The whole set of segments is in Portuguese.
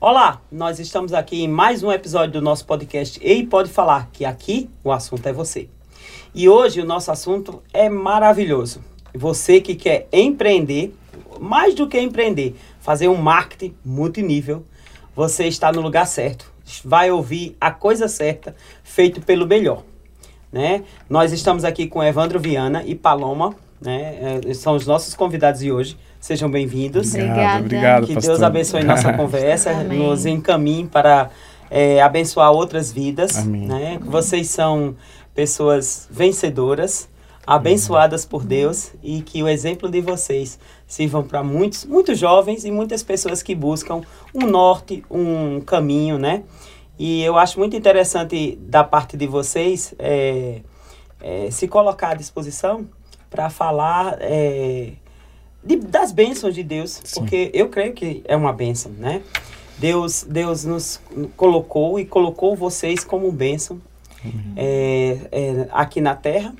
Olá, nós estamos aqui em mais um episódio do nosso podcast Ei Pode Falar, que aqui o assunto é você. E hoje o nosso assunto é maravilhoso. Você que quer empreender, mais do que empreender, fazer um marketing multinível, você está no lugar certo. Vai ouvir a coisa certa, feito pelo melhor. Né? Nós estamos aqui com Evandro Viana e Paloma, né? É, são os nossos convidados de hoje. Sejam bem-vindos. Obrigado, obrigado, Que pastor. Deus abençoe nossa conversa, Amém. nos encaminhe para é, abençoar outras vidas. Amém. Né? Vocês são pessoas vencedoras, abençoadas por Deus e que o exemplo de vocês sirvam para muitos, muitos jovens e muitas pessoas que buscam um norte, um caminho, né? E eu acho muito interessante da parte de vocês é, é, se colocar à disposição para falar é, de- das bênçãos de Deus, Sim. porque eu creio que é uma bênção, né? Deus, Deus nos colocou e colocou vocês como bênção é, é, aqui na Terra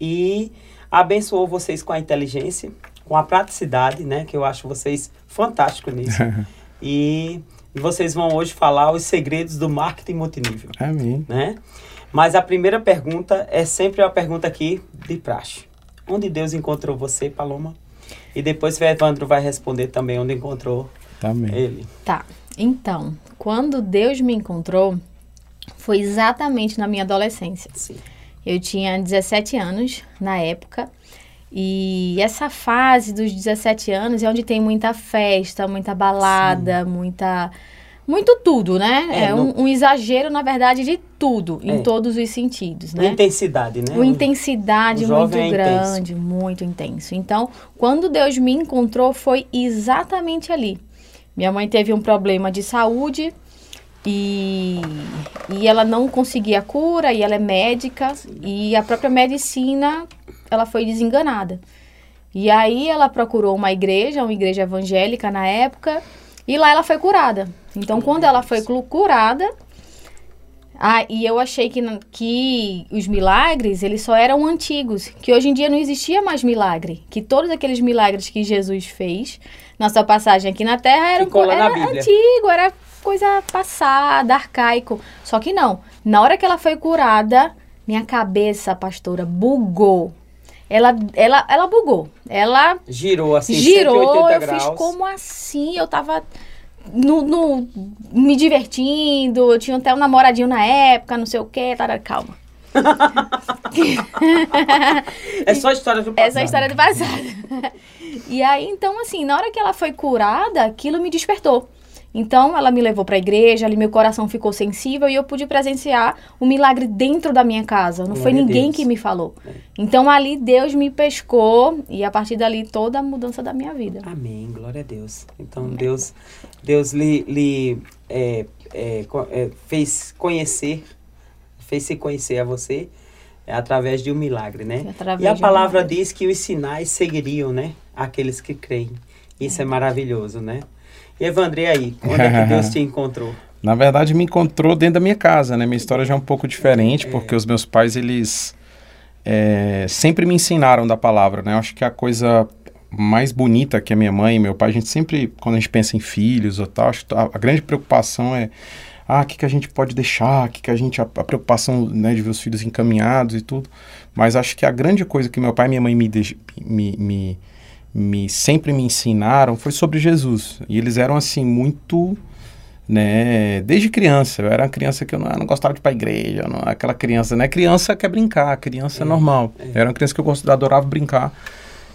e abençoou vocês com a inteligência, com a praticidade, né? Que eu acho vocês fantásticos nisso. e vocês vão hoje falar os segredos do marketing multinível Amém. né? Mas a primeira pergunta é sempre uma pergunta aqui de praxe. Onde Deus encontrou você, Paloma? E depois o Evandro vai responder também onde encontrou Amém. ele. Tá. Então, quando Deus me encontrou, foi exatamente na minha adolescência. Sim. Eu tinha 17 anos na época. E essa fase dos 17 anos é onde tem muita festa, muita balada, muita. Muito tudo, né? É, É, um, um exagero, na verdade, de tudo, É. em todos os sentidos, né? intensidade, né? Uma intensidade o muito é grande, muito intenso. Então, quando Deus me encontrou, foi exatamente ali. Minha mãe teve um problema de saúde e, e ela não conseguia cura, e ela é médica, e a própria medicina, ela foi desenganada. E aí ela procurou uma igreja, uma igreja evangélica na época, e lá ela foi curada. Então, quando ela foi curada, ah, e eu achei que, que os milagres, eles só eram antigos, que hoje em dia não existia mais milagre, que todos aqueles milagres que Jesus fez na sua passagem aqui na Terra eram era antigo, era coisa passada, arcaico. Só que não, na hora que ela foi curada, minha cabeça, pastora, bugou. Ela, ela, ela bugou. Ela Girou assim, girou, 180 eu graus. fiz como assim? Eu tava no, no- me divertindo, eu tinha até um namoradinho na época, não sei o quê, tará, calma. É só história do passado. É a história do passado. e aí, então, assim, na hora que ela foi curada, aquilo me despertou. Então, ela me levou pra igreja, ali meu coração ficou sensível e eu pude presenciar o milagre dentro da minha casa. Não foi Glória a ninguém Deus. que me falou. Então, ali Deus me pescou e a partir dali toda a mudança da minha vida. Amém, glória a Deus. Então Deus, Deus lhe, lhe é, é, é, fez conhecer, fez se conhecer a você é, através de um milagre, né? Através e a um palavra milagre. diz que os sinais seguiriam, né? Aqueles que creem. Isso é, maravilhoso, né? E Evandro, e aí? Onde é que Deus te encontrou? Na verdade, me encontrou dentro da minha casa, né? Minha história já é um pouco diferente, É. porque os meus pais, eles é, sempre me ensinaram da palavra, né? Eu acho que a coisa mais bonita que a minha mãe e meu pai, a gente sempre, quando a gente pensa em filhos ou tal, a, grande preocupação é ah, o que, que a gente pode deixar, que, que a gente, a, a preocupação né, de ver os filhos encaminhados e tudo. Mas acho que a grande coisa que meu pai e minha mãe me, me, me, me sempre me ensinaram foi sobre Jesus. E eles eram assim muito, né, desde criança. Eu era uma criança que eu não, eu não gostava de ir pra igreja, eu não, aquela criança, né? Criança quer brincar, criança é, normal. Eu era uma criança que eu gost- adorava brincar.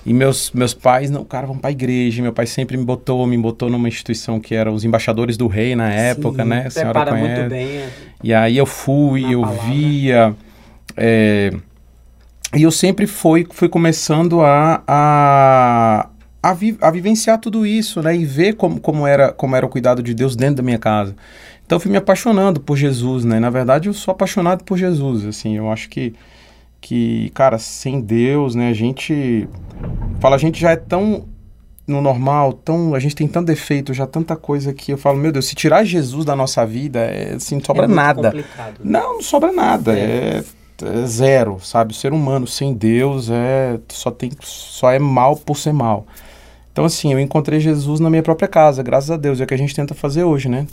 E meus, meus pais, não, cara, vão pra igreja. Meu pai sempre me botou, me botou numa instituição que era os embaixadores do rei na época, Sim, né? A senhora conhece. muito bem. é. E aí eu fui, eu palavra. via. é, e eu sempre fui, fui começando a, a, a, vi- a vivenciar tudo isso, né? E ver como, como, era, como era o cuidado de Deus dentro da minha casa. Então eu fui me apaixonando por Jesus, né? Na verdade, eu sou apaixonado por Jesus, assim. Eu acho que, que cara, sem Deus, né? A gente... Fala, a gente já é tão no normal, tão, a gente tem tanto defeito, já tanta coisa que eu falo, meu Deus, se tirar Jesus da nossa vida, é, assim, não sobra é nada. complicado. né? Não, não sobra nada. É, é zero, sabe? O ser humano sem Deus é só tem só é mal por ser mal. Então assim, eu encontrei Jesus na minha própria casa, graças a Deus, é o que a gente tenta fazer hoje, né?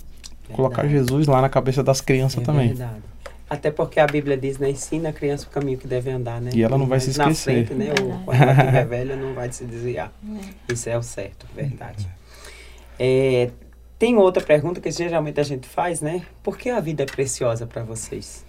colocar Jesus lá na cabeça das crianças É também. verdade. Até porque a Bíblia diz, né? Ensina a criança o caminho que deve andar, né? E ela não vai se na esquecer. frente, né? Verdade. O, quando ela estiver velha, não vai se desviar. Isso é o certo, verdade. É, tem outra pergunta que geralmente a gente faz, né? Por que a vida é preciosa para vocês?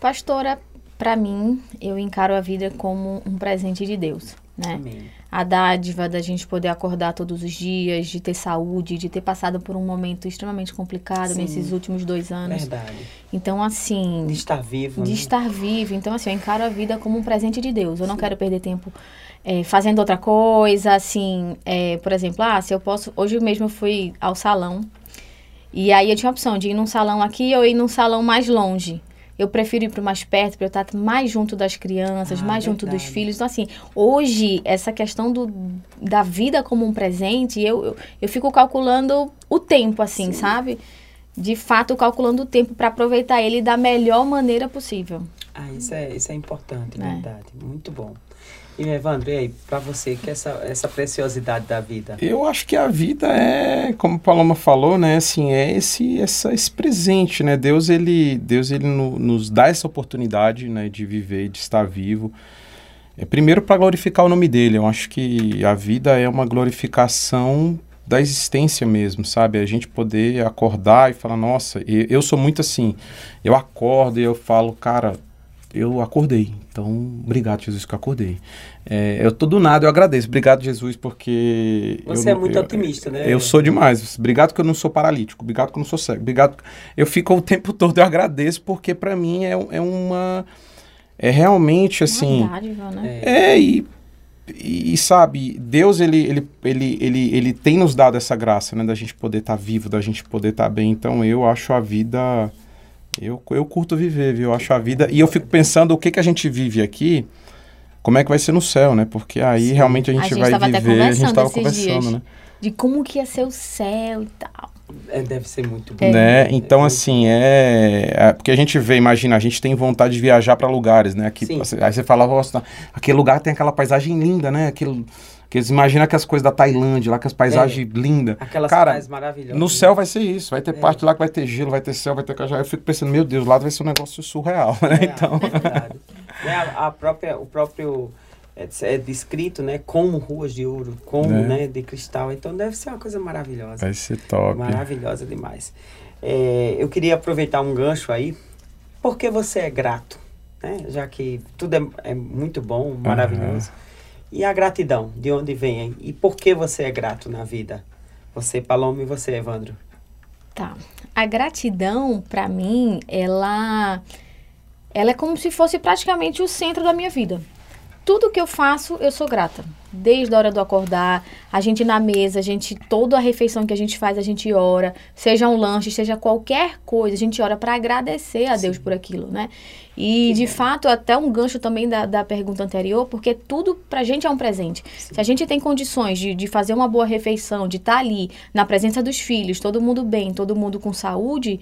Pastora, para mim, eu encaro a vida como um presente de Deus, né? Amém. A dádiva da gente poder acordar todos os dias, de ter saúde, de ter passado por um momento extremamente complicado Sim. nesses últimos dois anos. Verdade. Então, assim, De estar vivo, de né? estar vivo. Então, assim, eu encaro a vida como um presente de Deus. Eu não quero perder tempo é, fazendo outra coisa, assim, é, por exemplo, ah, se eu posso. Hoje mesmo eu fui ao salão. E aí eu tinha a opção de ir num salão aqui ou ir num salão mais longe. Eu prefiro ir para o mais perto, para eu estar mais junto das crianças, Ah, mais junto dos verdade. filhos. Então, assim, hoje, essa questão do, da vida como um presente, eu, eu, eu fico calculando o tempo, assim, sabe? De fato, calculando o tempo para aproveitar ele da melhor maneira possível. Ah, isso é, isso é importante, É. verdade. Muito bom. E Evandro, e aí, para você, que é essa, essa preciosidade da vida? Eu acho que a vida é, como Paloma falou, né, assim, é esse, essa, esse presente, né, Deus, ele, Deus, ele no- nos dá essa oportunidade, né, de viver, de estar vivo, é primeiro para glorificar o nome dele, eu acho que a vida é uma glorificação da existência mesmo, sabe, a gente poder acordar e falar, nossa, e- eu sou muito assim, eu acordo e eu falo, cara, eu acordei. Então, obrigado, Jesus, que eu acordei. É, eu tô do nada, eu agradeço. Obrigado, Jesus, porque. Você eu é muito eu- otimista, né? Eu sou demais. Obrigado que eu não sou paralítico. Obrigado que eu não sou cego. Obrigado. Eu fico o tempo todo, eu agradeço, porque para mim é, é uma. É realmente assim. Uma dádiva, né? É, É, e, e, sabe, Deus, ele, ele, ele, ele, ele tem nos dado essa graça, né, da gente poder estar vivo, da gente poder estar bem. Então, eu acho a vida, eu, eu curto viver, viu? Eu acho a vida, e eu fico pensando o que que a gente vive aqui, como é que vai ser no céu, né? Porque aí Sim. realmente a gente, A gente vai tava viver, a gente conversando tava esses conversando, dias. né? De como que ia ser o céu e tal. é, deve ser muito bom. É. Né? Então, É, assim, é, é- Porque a gente vê, imagina, a gente tem vontade de viajar para lugares, né? Aqui, Sim. aí você fala, nossa, aquele lugar tem aquela paisagem linda, né? Aquele, que eles imaginam aquelas coisas da Tailândia, lá, com as paisagens lindas. Aquelas Cara, maravilhosas. No né? céu vai ser isso, vai ter É. parte lá que vai ter gelo, vai ter céu, vai ter cajá. Eu fico pensando, meu Deus, lá vai ser um negócio surreal, né? É, Então, é. Né, a, a própria, o próprio é, é descrito, né, como ruas de ouro, como, É. né, de cristal. Então deve ser uma coisa maravilhosa. vai ser top. Maravilhosa demais. É, eu queria aproveitar um gancho aí. Por que você é grato? Né? Já que tudo é, é muito bom, maravilhoso. E a gratidão, de onde vem? hein? E por que você é grato na vida? Você, Paloma, e você, Evandro. Tá. A gratidão, pra mim, ela ela é como se fosse praticamente o centro da minha vida. Tudo que eu faço, eu sou grata. Desde a hora do acordar, a gente na mesa, a gente toda a refeição que a gente faz, a gente ora, seja um lanche, seja qualquer coisa, a gente ora para agradecer a Deus por aquilo, né? E de fato, até um gancho também da, da pergunta anterior, porque tudo pra gente é um presente. Se a gente tem condições de, de fazer uma boa refeição, de estar ali na presença dos filhos, todo mundo bem, todo mundo com saúde,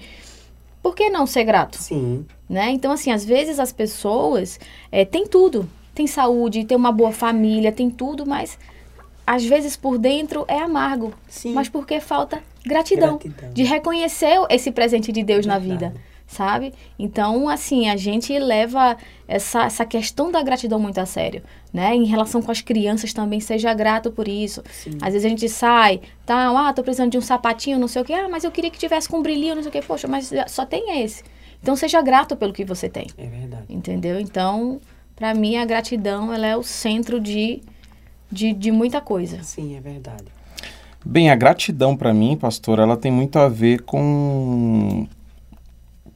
por que não ser grato? Sim, né? Então, assim, às vezes as pessoas é, têm tudo. Tem saúde, tem uma boa família, tem tudo, mas às vezes por dentro é amargo. sim. Mas porque falta gratidão, Gratidão. De reconhecer esse presente de Deus na vida, sabe? Então, assim, a gente leva essa, essa questão da gratidão muito a sério, né? Em relação com as crianças também, seja grato por isso. Sim. Às vezes a gente sai, tá, ah, tô precisando de um sapatinho, não sei o quê, ah, mas eu queria que tivesse com um brilhinho, não sei o quê, poxa, mas só tem esse. Então seja grato pelo que você tem, É verdade. entendeu? Então, pra mim, a gratidão, ela é o centro de, de, de muita coisa. Sim, é verdade. Bem, a gratidão para mim, pastor, ela tem muito a ver com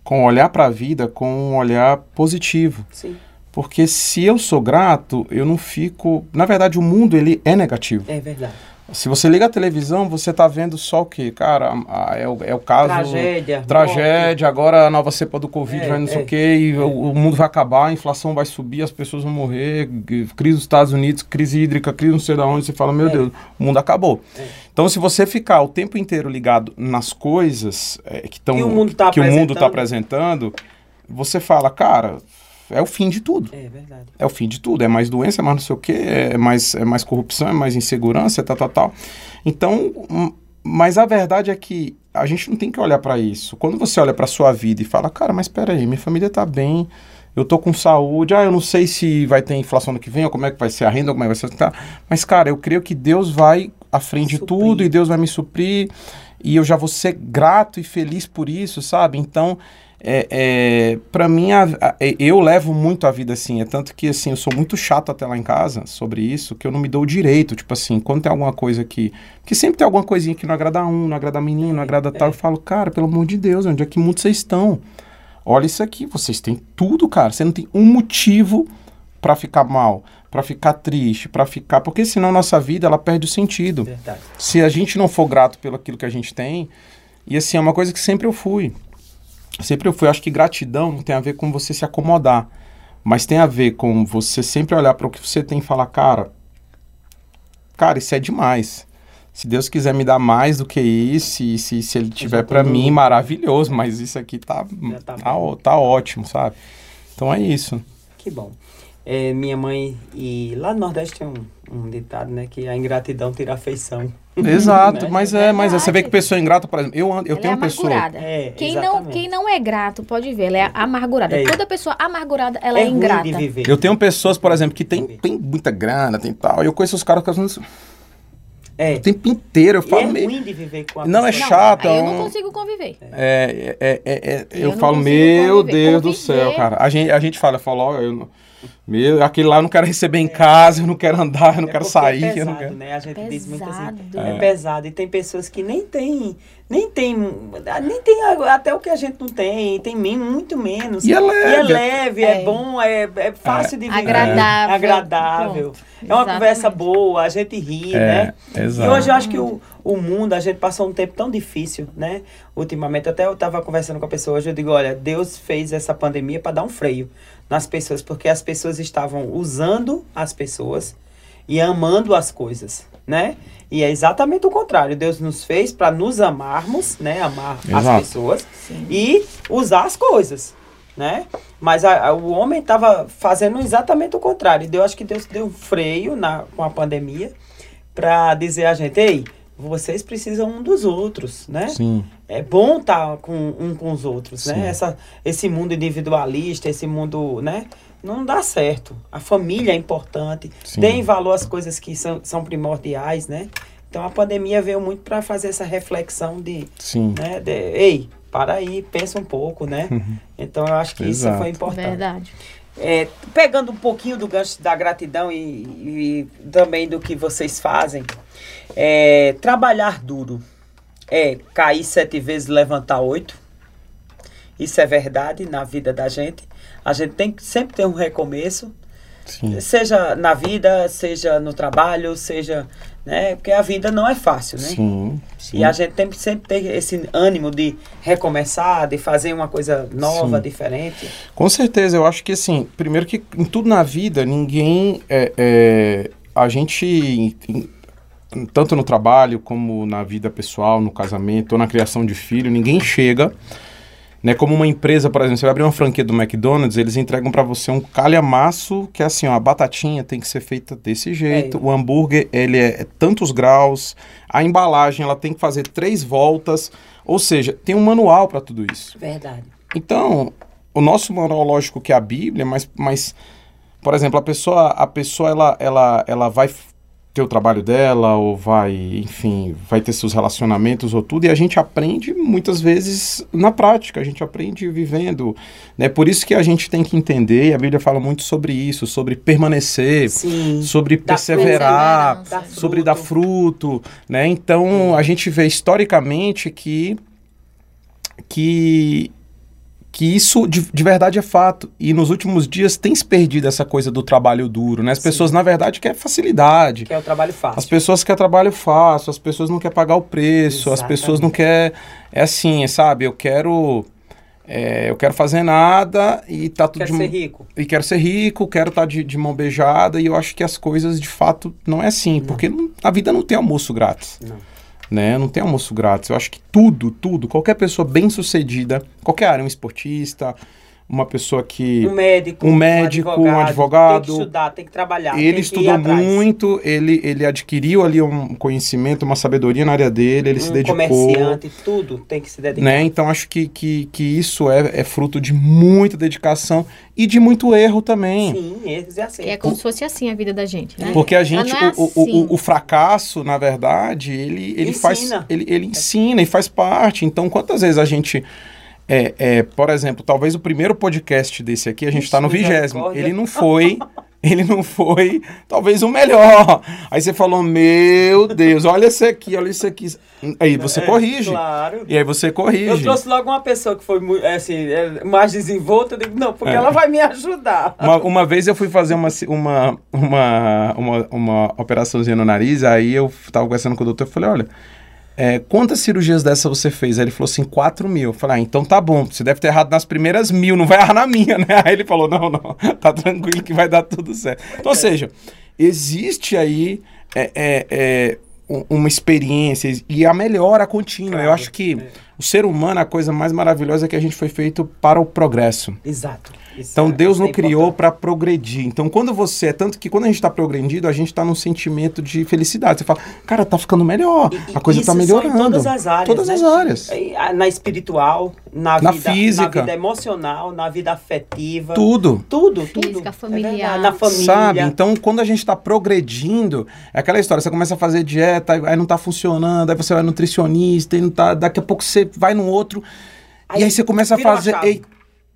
com olhar para a vida com um olhar positivo. Sim, Porque se eu sou grato, eu não fico. Na verdade, o mundo ele é negativo. é verdade. Se você liga a televisão, você tá vendo só o quê? Cara, a- é o, é o caso. Tragédia. Tragédia, agora a nova cepa do Covid É, vai não sei é. o quê, e o, o mundo vai acabar, a inflação vai subir, as pessoas vão morrer, crise dos Estados Unidos, crise hídrica, crise não sei da onde, você fala, meu É. Deus, o mundo acabou. É. Então, se você ficar o tempo inteiro ligado nas coisas é, que, tão, Que o mundo tá que mundo tá apresentando. apresentando, você fala, cara, é o fim de tudo. É verdade. É o fim de tudo. É mais doença, é mais não sei o quê, é mais, é mais corrupção, é mais insegurança, é tal, tal, tal. Então, hum, mas a verdade é que a gente não tem que olhar para isso. Quando você olha para sua vida e fala, cara, mas espera aí, minha família tá bem, eu tô com saúde, ah, eu não sei se vai ter inflação no que vem, ou como é que vai ser a renda, ou como é que vai ser, tá? Mas, cara, eu creio que Deus vai à frente de tudo e Deus vai me suprir e eu já vou ser grato e feliz por isso, sabe? Então, é, é, para mim, a- a- é, eu levo muito a vida assim. É tanto que, assim, eu sou muito chato até lá em casa sobre isso, que eu não me dou o direito. Tipo assim, quando tem alguma coisa que. Que sempre tem alguma coisinha que não agrada um, não agrada menino, não agrada tal. Eu falo, cara, pelo amor de Deus, onde é que mundo vocês estão? Olha isso aqui, vocês têm tudo, cara. Você não tem um motivo pra ficar mal, pra ficar triste, pra ficar. Porque senão nossa vida ela perde o sentido Verdade. se a gente não for grato pelo aquilo que a gente tem, e assim, é uma coisa que sempre eu fui. Sempre eu fui. Eu acho que gratidão não tem a ver com você se acomodar, mas tem a ver com você sempre olhar para o que você tem e falar, cara, cara, isso é demais. Se Deus quiser me dar mais do que isso, e se, se Ele tiver para mim, maravilhoso, mas isso aqui tá, Já tá tá, ó- tá ótimo, sabe? Então é isso. Que bom. É, minha mãe, e lá no Nordeste tem um, um ditado, né? Que a ingratidão tira a afeição. Exato, Né? mas é, mas é, você vê que pessoa ingrata, por exemplo, eu, eu ela tenho é uma pessoa. É, quem, não, quem não é grato, pode ver, ela é amargurada. É. Toda pessoa amargurada, ela é, ruim ingrata. de viver. Eu tenho pessoas, por exemplo, que tem, tem muita grana, tem tal. e Eu conheço os caras que fazem É. o tempo inteiro. Eu E falo, é meio- ruim de viver com a Não, é pessoa. chato. aí eu é não consigo conviver. É, é, é, é- Eu eu, não falo, meu conviver. Deus do Conviver. céu, cara. A gente, a gente fala, eu falo, ó, eu não, meu, aquele lá eu não quero receber em casa, eu não quero andar, eu não É quero porque sair, é eu pesado, não quero. né? A gente diz muito assim. Pesado. É. pesado. E tem pessoas que nem tem, nem tem, nem tem até o que a gente não tem, tem muito menos. E é leve. E é leve, é, É. bom, é, é fácil de viver. Agradável. É agradável. Pronto. É uma Exatamente. conversa boa, a gente ri, né? É, E exato. hoje eu acho que o, o mundo, a gente passou um tempo tão difícil, né? Ultimamente, até eu tava conversando com a pessoa hoje, eu digo, olha, Deus fez essa pandemia para dar um freio nas pessoas, porque as pessoas estavam usando as pessoas e amando as coisas, né? E é exatamente o contrário. Deus nos fez para nos amarmos, né? Amar as Exato. pessoas Sim. e usar as coisas, né? Mas a- a- o homem estava fazendo exatamente o contrário. E eu acho que Deus deu um freio na, com a pandemia para dizer a gente, ei, vocês precisam um dos outros, né? Sim, É bom estar com um com os outros, Sim. né? Essa, esse mundo individualista, esse mundo, né? Não dá certo. A família é importante. Sim. Deem valor às coisas que são, são primordiais, né? Então a pandemia veio muito para fazer essa reflexão de, sim. né? de, ei, para aí, pensa um pouco, né? Então eu acho que isso foi importante. Verdade. É, pegando um pouquinho do gancho da gratidão e, e também do que vocês fazem, é, trabalhar duro é cair sete vezes, levantar oito. Isso é verdade na vida da gente. A gente tem que sempre ter um recomeço, sim. seja na vida, seja no trabalho, seja, né? Porque a vida não é fácil, né? Sim, sim. E a gente tem que sempre ter esse ânimo de recomeçar, de fazer uma coisa nova, Sim. diferente. Com certeza, eu acho que assim, primeiro que em tudo na vida, ninguém. É, é, a gente, tanto no trabalho como na vida pessoal, no casamento ou na criação de filho, ninguém chega. Né, como uma empresa, por exemplo, você vai abrir uma franquia do McDonald's, eles entregam para você um calhamaço que é assim, ó, a batatinha tem que ser feita desse jeito, É. o hambúrguer ele é tantos graus, a embalagem ela tem que fazer três voltas, ou seja, tem um manual para tudo isso. Verdade. Então, o nosso manual lógico que é a Bíblia, mas, mas por exemplo, a pessoa, a pessoa ela, ela, ela vai ter o trabalho dela, ou vai, enfim, vai ter seus relacionamentos ou tudo, e a gente aprende muitas vezes na prática, a gente aprende vivendo. Né? Por isso que a gente tem que entender, e a Bíblia fala muito sobre isso, sobre permanecer, Sim. sobre perseverar, perseverança. Dá sobre dar fruto, né? Então a gente vê historicamente que que que isso de, de verdade é fato e nos últimos dias tem se perdido essa coisa do trabalho duro, né? As Sim. pessoas na verdade querem facilidade. Que é o trabalho fácil. As pessoas querem trabalho fácil, as pessoas não querem pagar o preço, as Exatamente. pessoas não querem. É assim, sabe? Eu quero. é, eu quero fazer nada e tá tudo Quer de ser rico. e quero ser rico, quero estar de, de mão beijada, e eu acho que as coisas de fato não é assim, porque não- a vida não tem almoço grátis, Não. Né? Não tem almoço grátis. Eu acho que tudo, tudo, qualquer pessoa bem sucedida, qualquer área, um esportista, uma pessoa que Um médico, Um médico, um advogado. Tem que estudar, tem que trabalhar. ele tem que ir estudou atrás. muito, ele, ele adquiriu ali um conhecimento, uma sabedoria na área dele, ele se um dedicou. comerciante, tudo tem que se dedicar. Né? Então acho que, que, que isso é, é fruto de muita dedicação e de muito erro também. Sim, erros e Que é acertos. como se fosse assim a vida da gente, né? Porque a gente, é o, o, assim. o, o fracasso, na verdade, ele, ele faz. Ensina. Ele, ele ensina e faz parte. Então, quantas vezes a gente. É, é, por exemplo, talvez o primeiro podcast desse aqui, a gente está no vigésimo. Ele não foi. Ele não foi, talvez, o melhor. Aí você falou, meu Deus, olha esse aqui, olha isso aqui. Aí você É, corrige. Claro. E aí você corrige. Eu trouxe logo uma pessoa que foi mu- assim, é, mais desenvolta. Eu digo, não, porque É. ela vai me ajudar. Uma, uma vez eu fui fazer uma, uma, uma, uma, uma operaçãozinha no nariz, aí eu tava conversando com o doutor e falei, olha, é, quantas cirurgias dessa você fez? Aí ele falou assim, 4 mil. Eu falei, ah, então tá bom, você deve ter errado nas primeiras mil, não vai errar na minha, né? Aí ele falou, não, não, tá tranquilo que vai dar tudo certo. Então, ou seja, existe aí é, é, é, um- uma experiência e a melhora contínua. Eu Claro, acho que é. o ser humano, a coisa mais maravilhosa é que a gente foi feito para o progresso. Exato. Isso Então é- Deus isso é não criou para progredir. Então quando você é tanto que quando a gente está progredindo, a gente está num sentimento de felicidade. Você fala, cara, tá ficando melhor, E- a coisa tá são melhorando. Em todas as áreas. Todas né? as áreas. A- Na espiritual, na, Na vida, física. na vida emocional, na vida afetiva. Tudo. Tudo, tudo. Física, É familiar. verdade, na família. Sabe? Então, quando a gente está progredindo, é aquela história, você começa a fazer dieta, aí- aí não tá funcionando, aí você vai nutricionista, e não tá, daqui a pouco você vai no outro, e Aí aí você começa a fazer.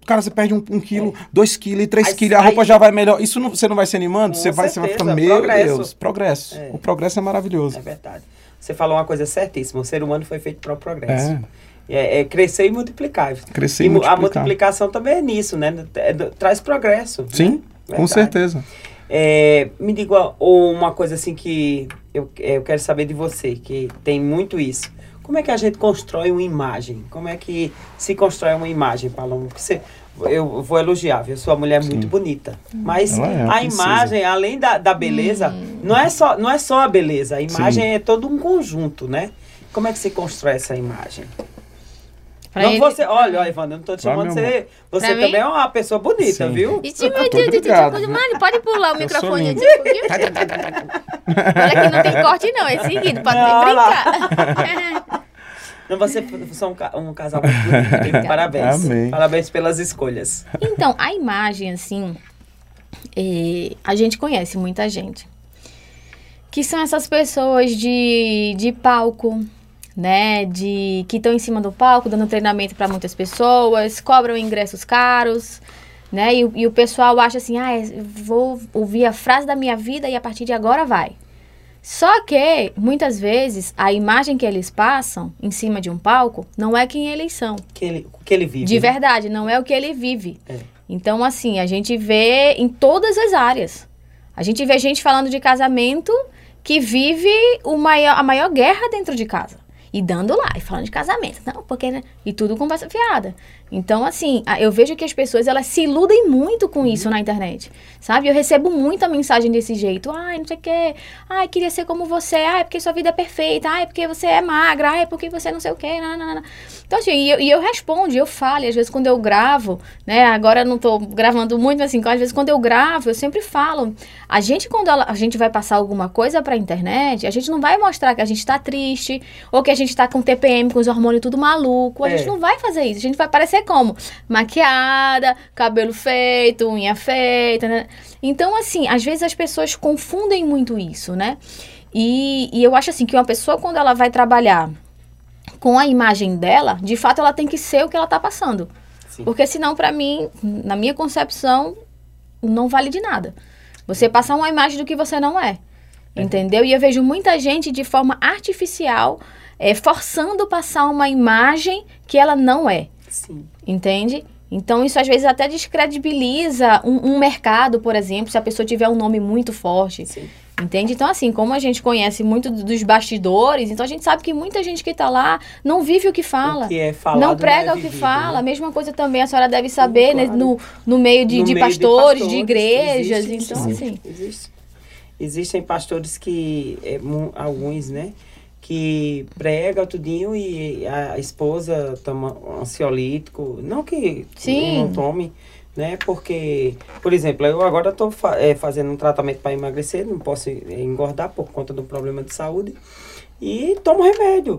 Cara, você perde um, um quilo, dois quilos, e três Aí- quilos, a roupa aí- já vai melhor. Isso não- você não vai se animando? Com Você vai, você vai ficando, meu progresso. Deus, progresso. É. O progresso é maravilhoso. É verdade. Você falou uma coisa certíssima. O ser humano foi feito para o progresso. É. É, é crescer e multiplicar. Crescer e A multiplicar. multiplicação também é nisso, né? É do- traz progresso. Sim, né? com certeza. É, me diga uma coisa assim que eu, eu quero saber de você, que tem muito isso. Como é que a gente constrói uma imagem? Como é que se constrói uma imagem, Paloma? Você, eu vou elogiar, viu? Sua mulher é muito bonita. Mas é, a precisa. imagem, além da, da beleza, não, é só, não é só a beleza. A imagem Sim. é todo um conjunto, né? Como é que se constrói essa imagem? Pra não ele- você, olha, ó, Ivana, eu não tô te chamando você. Você Pra também mim? é uma pessoa bonita, Sim. viu? Meu Deus, obrigado, Titi, viu? Mano, pode pular o Eu microfone pouquinho. Olha que não tem corte não, é seguido, pode Não, brincar. Não, você você é um, um casal muito bonito. Parabéns. Amém. Parabéns pelas escolhas. Então, a imagem, assim, é, a gente conhece muita gente. Que são essas pessoas de, de palco, né? De que estão em cima do palco, dando treinamento para muitas pessoas, cobram ingressos caros, né? E, o- e o pessoal acha assim, ah, eu vou ouvir a frase da minha vida e a partir de agora vai. Só que, muitas vezes, a imagem que eles passam em cima de um palco não é quem eles são. Que ele, o que ele vive. De né? verdade, não é o que ele vive. É. Então, assim, a gente vê em todas as áreas. A gente vê gente falando de casamento que vive o maior, a maior guerra dentro de casa. E dando lá, e falando de casamento. Não, porque... né? E tudo conversa fiada. Então, assim, eu vejo que as pessoas, elas se iludem muito com isso na internet. Sabe? Eu recebo muita mensagem desse jeito. Ai, não sei o quê. Ai, queria ser como você. Ai, porque sua vida é perfeita. Ai, porque você é magra. Ai, porque você não sei o quê. Não, não, não. Então, assim, e eu, e eu respondo, eu falo. E às vezes quando eu gravo, né? Agora não tô gravando muito, mas assim, às vezes quando eu gravo, eu sempre falo. A gente, quando ela- a gente vai passar alguma coisa pra internet, a gente não vai mostrar que a gente tá triste, ou que a gente tá com TPM, com os hormônios tudo maluco. A É. gente não vai fazer isso. A gente vai parecer como? Maquiada, cabelo feito, unha feita, né? Então, assim, às vezes as pessoas confundem muito isso, né? E, e eu acho assim que uma pessoa, quando ela vai trabalhar com a imagem dela, de fato ela tem que ser o que ela tá passando. Sim. Porque senão, pra mim, na minha concepção, não vale de nada. Você passar uma imagem do que você não é. Entendeu? E eu vejo muita gente de forma artificial eh, forçando passar uma imagem que ela não é. Sim. Entende? Então, isso às vezes até descredibiliza um, um mercado, por exemplo, se a pessoa tiver um nome muito forte. Sim. Entende? Então, assim, como a gente conhece muito do- dos bastidores, então a gente sabe que muita gente que tá lá não vive o que fala. O que é falado não prega é o que vivido, fala. né? A mesma coisa também a senhora deve saber, né? claro. No, no meio de, No de meio pastores, de, igrejas. existe, então, existe, assim. existe. Existem pastores que, é, alguns, né? Que prega tudinho e a esposa toma ansiolítico. Não que Sim. não tome, né? Porque, por exemplo, eu agora estou fazendo um tratamento para emagrecer, não posso engordar por conta do problema de saúde. E tomo remédio.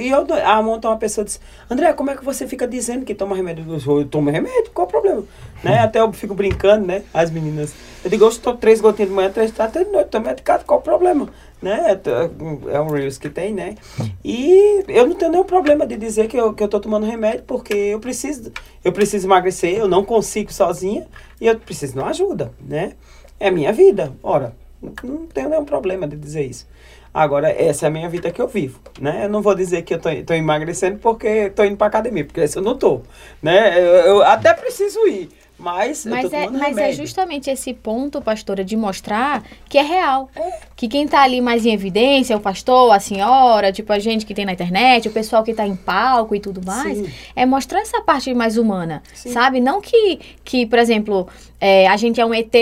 E eu, a monta uma pessoa disse, André, como é que você fica dizendo que toma remédio? Eu, eu tomo remédio, qual o problema? Né? Até eu fico brincando, né? As meninas. Eu digo, eu estou três gotinhas de manhã, três de tarde, de noite, estou medicado, qual o problema? Né? É um Reels que tem, né? E eu não tenho nenhum problema de dizer que eu, que eu tomando remédio, porque eu preciso, eu preciso emagrecer, eu não consigo sozinha e eu preciso de uma ajuda, né? É minha vida. Ora, não tenho nenhum problema de dizer isso. Agora, essa é a minha vida que eu vivo, né? Eu não vou dizer que eu tô, tô emagrecendo porque tô indo pra academia, porque isso eu não tô, né? Eu, eu até preciso ir, mas, mas, é, mas é, justamente esse ponto, pastora, de mostrar que é real. É. Que quem tá ali mais em evidência, o pastor, a senhora, tipo a gente que tem na internet, o pessoal que tá em palco e tudo mais, Sim. é mostrar essa parte mais humana, Sim. sabe? Não que, que por exemplo, é, a gente é um ET,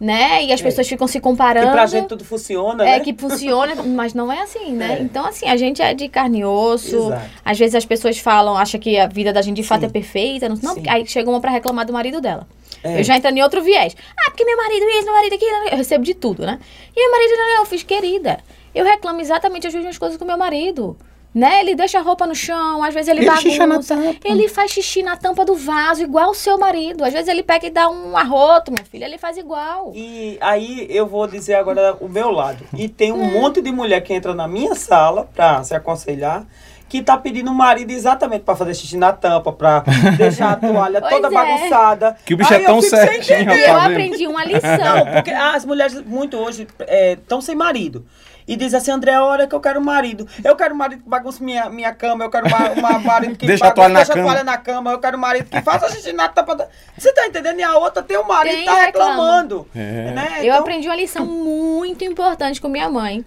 né? E as é. pessoas ficam se comparando. Que pra gente tudo funciona, é, né? É, que funciona, mas não é assim, né? É. Então, assim, a gente é de carne e osso. Exato. Às vezes as pessoas falam, acham que a vida da gente de Sim. fato é perfeita. Não, não aí chega uma pra reclamar do marido dela. É. Eu já entro em outro viés. Ah, porque meu marido isso, meu marido aquilo. Eu recebo de tudo, né? E meu marido, não, eu fiz querida. Eu reclamo exatamente as mesmas coisas com meu marido né? Ele deixa a roupa no chão, às vezes ele, ele bagunça. Ele faz xixi na tampa do vaso, igual o seu marido. Às vezes ele pega e dá um arroto, minha filha, ele faz igual. E aí eu vou dizer agora o meu lado. E tem um é. monte de mulher que entra na minha sala pra se aconselhar que tá pedindo o marido exatamente para fazer xixi na tampa, para deixar a toalha toda é. bagunçada. Que o bicho é Aí é tão certinho, Eu aprendi uma lição. porque as mulheres muito hoje estão é, sem marido e diz assim, André, a hora que eu quero um marido. Eu quero um marido que bagunce minha, minha cama, eu quero um marido que deixa, bagunce, a toalha, deixa na a toalha na cama, eu quero um marido que faça xixi na tampa Você tá entendendo? E a outra tem um marido que tá reclamando. É. Né? Eu então... aprendi uma lição muito importante com minha mãe.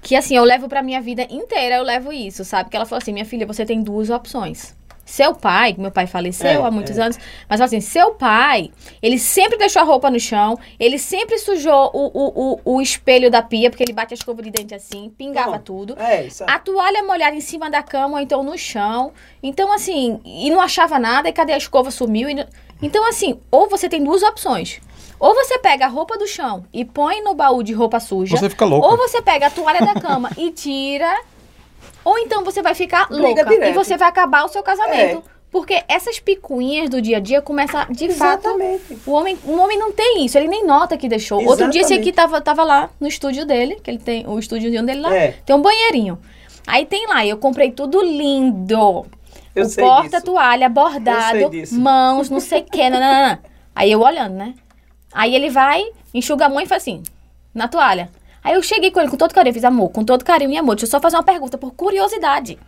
Que assim, eu levo pra minha vida inteira, eu levo isso, sabe? Que ela falou assim, minha filha, você tem duas opções. Seu pai, meu pai faleceu é, há muitos é. anos, mas assim, seu pai, ele sempre deixou a roupa no chão, ele sempre sujou o, o, o, o espelho da pia, porque ele bate a escova de dente assim, pingava Bom, tudo. É, isso. A toalha molhada em cima da cama, ou então no chão. Então, assim, e não achava nada, e cadê a escova? Sumiu. E... Então, assim, ou você tem duas opções. Ou você pega a roupa do chão e põe no baú de roupa suja. Você fica louco. Ou você pega a toalha da cama e tira ou então você vai ficar louca direto. e você vai acabar o seu casamento. É. Porque essas picuinhas do dia a dia começam de Exatamente. fato. O homem, o homem não tem isso, ele nem nota que deixou. Exatamente. Outro dia esse aqui tava, tava lá no estúdio dele, que ele tem o estúdiozinho dele lá, é. tem um banheirinho. Aí tem lá, eu comprei tudo lindo. Eu o porta-toalha bordado, mãos, não sei o que. Aí eu olhando, né? Aí ele vai, enxuga a mão e faz assim, na toalha. Aí eu cheguei com ele com todo carinho, fiz amor, com todo carinho e amor. Deixa eu só fazer uma pergunta por curiosidade.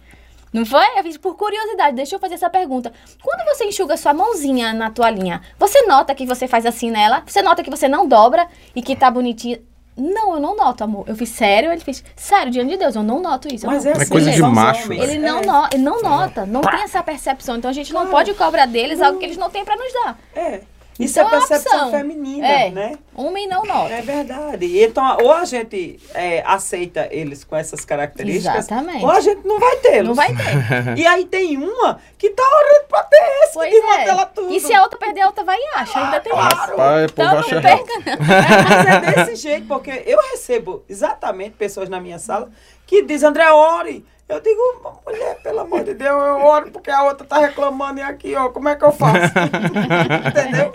Não foi? Eu fiz por curiosidade, deixa eu fazer essa pergunta. Quando você enxuga sua mãozinha na toalhinha, você nota que você faz assim nela? Você nota que você não dobra e que tá bonitinha? Não, eu não noto, amor. Eu fiz sério, ele fez sério, diante de Deus, eu não noto isso. Mas é, assim, é coisa de macho. Ele não, é. no, ele não nota, não tem essa percepção. Então a gente não pode cobrar deles algo que eles não têm para nos dar. É. Isso então, é, é percepção feminina, é, né? Homem não nota. É verdade. Então, ou a gente é, aceita eles com essas características, Exatamente. ou a gente não vai tê-los. Não vai ter. e aí tem uma que tá orando pra ter esse, pois que é. ela tudo. E se a outra perder, a outra vai e acha. Ainda tem claro. isso. Pai, então, não perca, não. Mas é desse jeito, porque eu recebo exatamente pessoas na minha sala que dizem, André, ore. Eu digo, mulher, pelo amor de Deus, eu oro porque a outra tá reclamando e aqui, ó, como é que eu faço? Entendeu?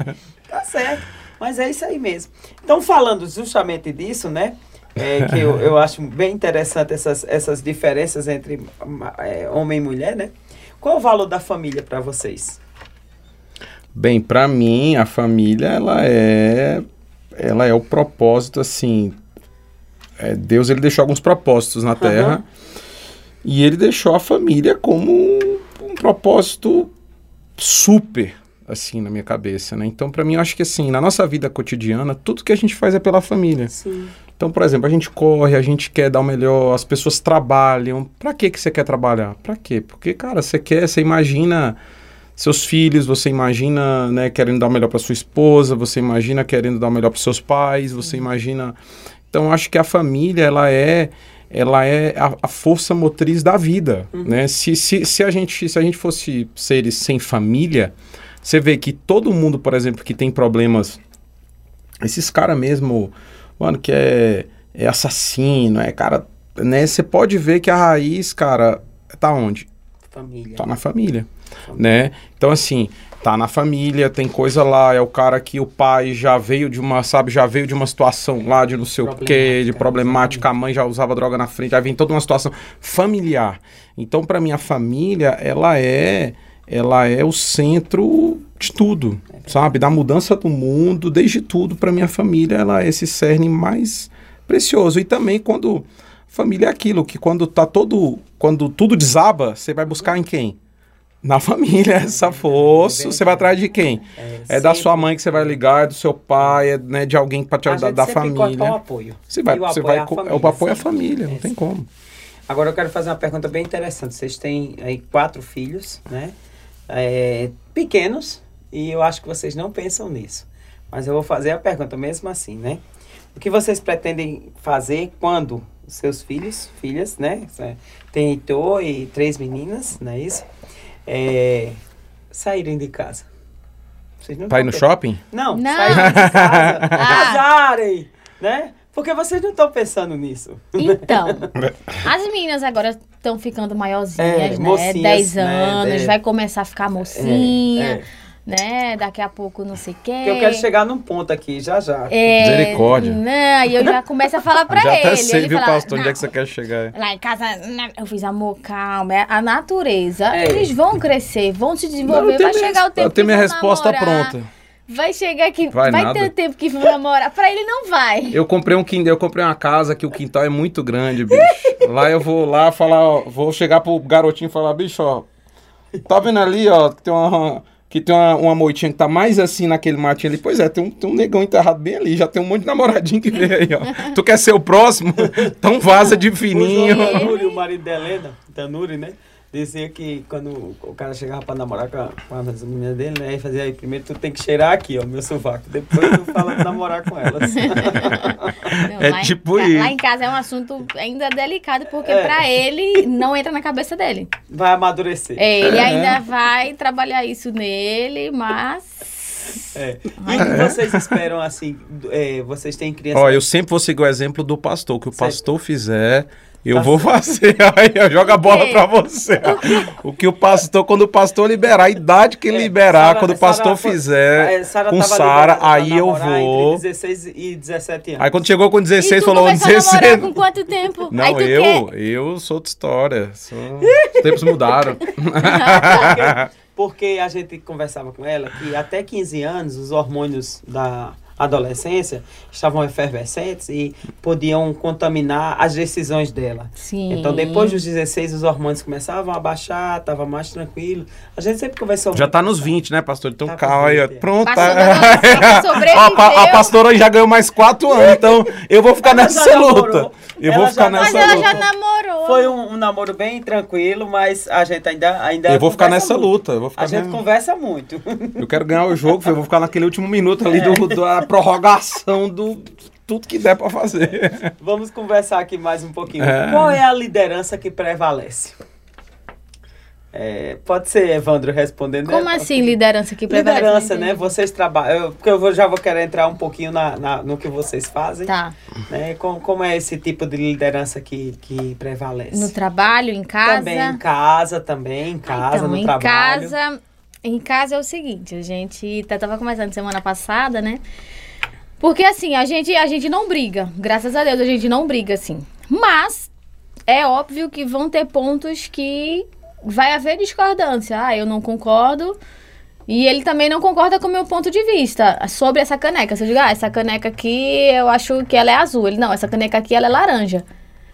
Tá certo. Mas é isso aí mesmo. Então, falando justamente disso, né? É, que eu, eu acho bem interessante essas, essas diferenças entre é, homem e mulher, né? Qual o valor da família para vocês? Bem, para mim, a família, ela é, ela é o propósito, assim, é, Deus, ele deixou alguns propósitos na Terra, uhum e ele deixou a família como um, um propósito super, assim, na minha cabeça, né? Então, para mim, eu acho que, assim, na nossa vida cotidiana, tudo que a gente faz é pela família. Sim. Então, por exemplo, a gente corre, a gente quer dar o melhor, as pessoas trabalham. Para que que você quer trabalhar? Para quê? Porque, cara, você quer, você imagina seus filhos, você imagina, né, querendo dar o melhor para sua esposa, você imagina querendo dar o melhor para seus pais, você imagina. Então, acho que a família, ela é ela é a, a força motriz da vida, né? Se, se, se, a gente, se a gente fosse seres sem família, você vê que todo mundo, por exemplo, que tem problemas, esses caras mesmo, mano, que é, é assassino, é cara, né? Você pode ver que a raiz, cara, tá onde? Família. Tá na família, né? Então, assim, tá na família, tem coisa lá, é o cara que o pai já veio de uma, sabe, já veio de uma situação lá de não sei o quê, de Problemática, a mãe já usava droga na frente, aí vem toda uma situação familiar. Então, pra mim, a família, ela é, ela é o centro de tudo, sabe? Da mudança do mundo, desde tudo, pra minha família, ela é esse cerne mais precioso. E também quando família é aquilo que quando tá todo, quando tudo desaba, você vai buscar em quem? Na família, essa força, você vai atrás de quem? É da sempre- sua mãe que você vai ligar, é do seu pai, é né, de alguém para te ajudar, da corta o família. apoio. Você vai, o você vai, é a família, o apoio é a sempre. família, não É, tem como. Agora eu quero fazer uma pergunta bem interessante. Vocês têm aí quatro filhos, né? É, pequenos, e eu acho que vocês não pensam nisso. Mas eu vou fazer a pergunta mesmo assim, né? O que vocês pretendem fazer quando os seus filhos, filhas, né? Tem Heitor e três meninas, não é isso? É, saírem de casa. Vocês não Pra ir no shopping? Não, Não. saírem de casa, Ah. casarem, né? Porque vocês não estão pensando nisso. Então, as meninas agora estão ficando maiorzinhas, É, né? mocinhas, 10 né? anos, É. vai começar a ficar mocinha, É, é. Né? Daqui a pouco não sei. Porque eu quero chegar num ponto aqui, já já. É, Misericórdia. Não, e eu já começo a falar pra Já ele. até sei, ele viu, fala, pastor, onde é que "Não, você quer chegar? Lá em casa, eu fiz amor, calma. é A natureza, É. eles vão crescer, vão se Não, desenvolver. tenho vai minha chegar o tempo Eu tenho minha resposta namorar, pronta. Vai chegar que Vai vai, ter tempo que vão namorar. Pra ele não vai. Eu comprei um quintal, eu comprei uma casa que o quintal é muito grande, bicho. lá eu vou lá falar, ó, vou chegar pro garotinho e falar, bicho, ó, tá vendo ali, ó, que tem uma que tem uma, uma moitinha que tá mais assim naquele matinho ali. Pois é, tem um, tem um negão enterrado bem ali, já tem um monte de namoradinho que veio aí, ó. tu quer ser o próximo? Então vaza de O fininho. João Tanuri, o marido da Helena, Tanuri, né? Dizia que quando o cara chegava pra namorar com, a, com as meninas dele, né? Ele fazia aí, primeiro tu tem que cheirar aqui, ó, meu sovaco. Depois tu fala de namorar com elas. Não, É em tipo ca- isso. Lá em casa é um assunto ainda delicado, porque É. pra ele não entra na cabeça dele. Vai amadurecer. É, Ele É. ainda vai trabalhar isso nele, mas. É. E o que vocês esperam, assim, é, vocês têm criança... Ó, eu sempre vou seguir o exemplo do pastor. O que o pastor fizer, eu Tá vou fazer. Aí eu jogo a bola pra você. O que o pastor, quando o pastor liberar, a idade que É, liberar, Sara- quando o pastor Sara foi- fizer é, com Sara, aí eu vou. Entre 16 e 17 anos. Aí quando chegou com E 16, tu falou começou a 16. namorar com quanto tempo? Não, Aí tu eu, quer- eu sou outra história. Sou... Os tempos mudaram. Porque, porque a gente conversava com ela que até 15 anos os hormônios da adolescência estavam efervescentes e podiam contaminar as decisões dela. Sim. Então, depois dos 16, os hormônios começavam a baixar, tava mais tranquilo. A gente sempre conversou Já muito tá com nos Sara. 20, né, pastor? Então Tá calma aí, ó. 20. Pronto. Tá- a, a pastora já ganhou mais 4 anos, então eu vou ficar Ela nessa já namorou. luta. Eu Ela vou já ficar. Mas nessa ela luta. já namorou. Foi um, um namoro bem tranquilo, mas a gente ainda. ainda Eu vou ficar nessa muito. luta. Eu, vou ficar A gente nessa- conversa muito. eu quero ganhar o jogo, eu vou ficar naquele último minuto ali É. do, da prorrogação do tudo que der pra fazer. Vamos conversar aqui mais um pouquinho. É. Qual é a liderança que prevalece? É, pode ser, Evandro, respondendo. Como né? assim liderança que prevalece? Liderança, né? Vocês trabalham. eu- Porque eu vou- já vou querer entrar um pouquinho na, na- no que vocês fazem. Tá. Né? Como, como é esse tipo de liderança que, que prevalece? No trabalho, em casa. Também em casa, também, em casa, então, no em trabalho. casa, em casa é o seguinte, a gente tava conversando semana passada, né? Porque assim, a gente, a gente não briga. Graças a Deus a gente não briga, assim. Mas é óbvio que vão ter pontos que vai haver discordância. Ah, eu não concordo. E ele também não concorda com o meu ponto de vista sobre essa caneca. Se eu digo, ah, essa caneca aqui eu acho que ela é azul. Ele, não, essa caneca aqui ela é laranja.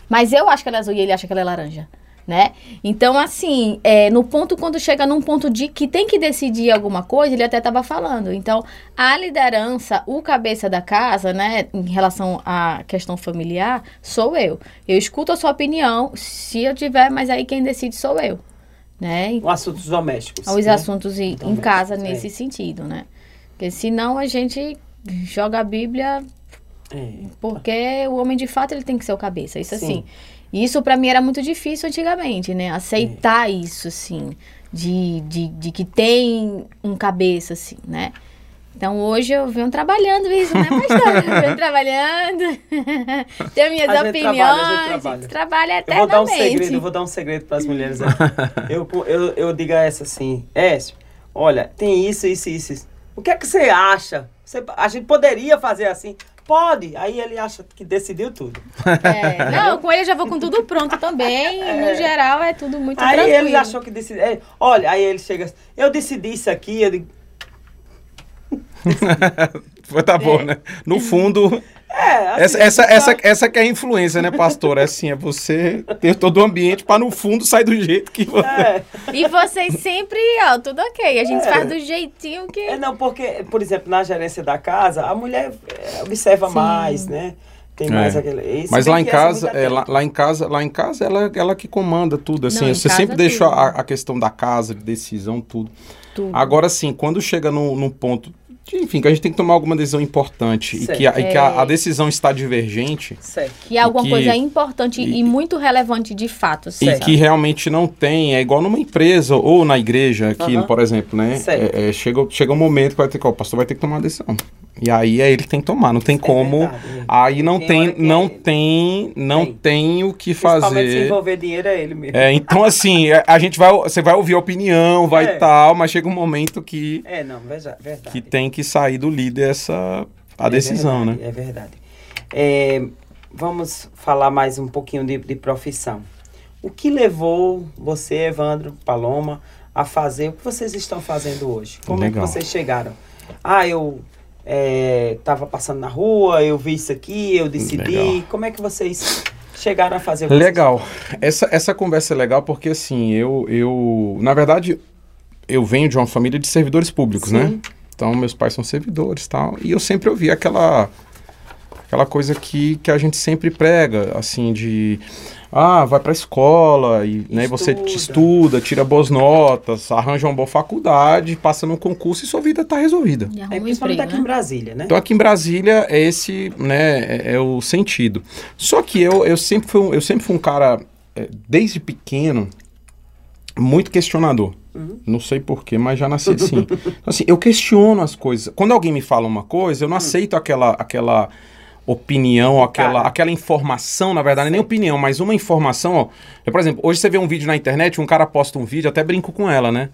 Mas eu acho que ela é azul e ele acha que ela é laranja. Né? Então, assim, é, no ponto, quando chega num ponto de que tem que decidir alguma coisa, ele até estava falando. Então, a liderança, o cabeça da casa, né, em relação à questão familiar, sou eu. Eu escuto a sua opinião, se eu tiver, mas aí quem decide sou eu. Né? Um assuntos domésticos. Os né? assuntos em, em casa é. nesse sentido, né? Porque senão a gente joga a Bíblia É. porque o homem de fato ele tem que ser o cabeça, isso Sim. assim. E isso para mim era muito difícil antigamente, né? Aceitar isso, assim, de, de, de que tem um cabeça, assim, né? Então hoje eu venho trabalhando isso, né, pastor? Eu venho trabalhando, tenho minhas A opiniões, trabalha, a trabalha. trabalha Eu vou dar um eternamente. segredo, vou dar um segredo para as mulheres. eu, eu, eu digo a essa assim, Écio, olha, tem isso, isso, isso, isso. O que é que você acha? Você- a gente poderia fazer assim? Pode. Aí ele acha que decidiu tudo. É, não, com ele eu já vou com tudo pronto também. e No geral é tudo muito aí tranquilo. ele achou que decidiu. é, olha, aí ele chega assim, eu decidi isso aqui, eu digo, tá bom, né? No fundo, é, assim, essa, essa, só- essa, essa que é a influência, né, pastor? É assim, é você ter todo o ambiente para no fundo sair do jeito que você... É, E vocês sempre, ó, tudo ok. A gente É. faz do jeitinho que. é, não, porque, por exemplo, na gerência da casa, a mulher é, observa Sim. mais, né? Tem É. mais aquele. Mas lá em casa, é, lá, lá em casa, lá em casa, ela, ela que comanda tudo, assim. Não, você sempre deixou a, a questão da casa, de decisão, tudo. tudo. Agora sim, quando chega num, num ponto, enfim, que a gente tem que tomar alguma decisão importante e Certo. que, a, e que a, a decisão está divergente Certo. Que é alguma que- coisa importante e, e- muito relevante de fato. e sabe? que realmente não tem, é igual numa empresa ou na igreja, que, Aham. por exemplo, né? Certo. é- é, chega, chega um momento que vai ter que, ó, o pastor vai ter que tomar uma decisão. E aí é ele que tem que tomar, não tem como. é. aí não Tem tem, não é- tem, não Tem. tem o que Principalmente se fazer. envolver dinheiro é ele mesmo. É, então, assim, é, a gente vai. Você vai ouvir a opinião, vai É. tal, mas chega um momento que, É, não, verdade. que tem que sair do líder essa a decisão, é né? verdade, É verdade. É, vamos falar mais um pouquinho de, de profissão. O que levou você, Evandro, Paloma, a fazer o que vocês estão fazendo hoje? Como é Legal. que vocês chegaram? Ah, eu estava passando na rua, eu vi isso aqui, eu decidi. Legal. Como é que vocês chegaram a fazer vocês Legal. Essa, essa conversa é legal porque, assim, eu, eu. Na verdade, eu venho de uma família de servidores públicos, Sim. né? Então, meus pais são servidores e tal. E eu sempre ouvi aquela. Aquela coisa que, que a gente sempre prega, assim, de. Ah, vai pra escola, e né, você te Estuda. tira boas notas, arranja uma boa faculdade, passa num concurso e sua vida tá resolvida. E É, um principalmente emprego, aqui né? em Brasília, né? Então aqui em Brasília é esse, né, é, é o sentido. Só que eu, eu sempre fui um, eu sempre fui um cara é, desde pequeno muito questionador. Não sei porquê, mas já nasci assim. Então, assim, eu questiono as coisas. Quando alguém me fala uma coisa, eu não aceito aquela aquela opinião, aquela, Cara. aquela informação, na verdade, nem opinião, mas uma informação, ó. Eu, por exemplo, hoje você vê um vídeo na internet, um cara posta um vídeo, até brinco com ela, né?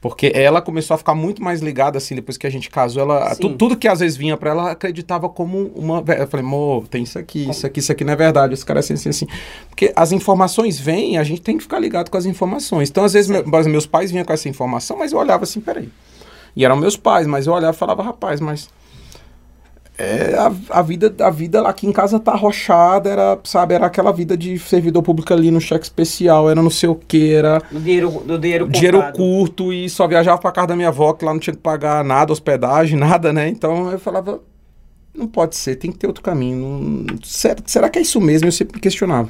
Porque ela começou a ficar muito mais ligada, assim, depois que a gente casou, ela, Sim. tu- tudo que às vezes vinha pra ela, acreditava como uma... Eu falei, amor, tem isso aqui, isso aqui, isso aqui não é verdade, esse cara é assim, assim, assim. Porque as informações vêm e a gente tem que ficar ligado com as informações. Então, às vezes, meus pais vinham com essa informação, mas eu olhava assim, peraí. E eram meus pais, mas eu olhava e falava, rapaz, mas... É, a, a vida a vida lá aqui em casa tá arrochada, era, sabe, era aquela vida de servidor público ali no cheque especial, era não sei o que, era No dinheiro, do dinheiro dinheiro curto e só viajava pra casa da minha avó, que lá não tinha que pagar nada, hospedagem, nada, né? Então eu falava, não pode ser, tem que ter outro caminho. não- será, será que é isso mesmo? Eu sempre me questionava.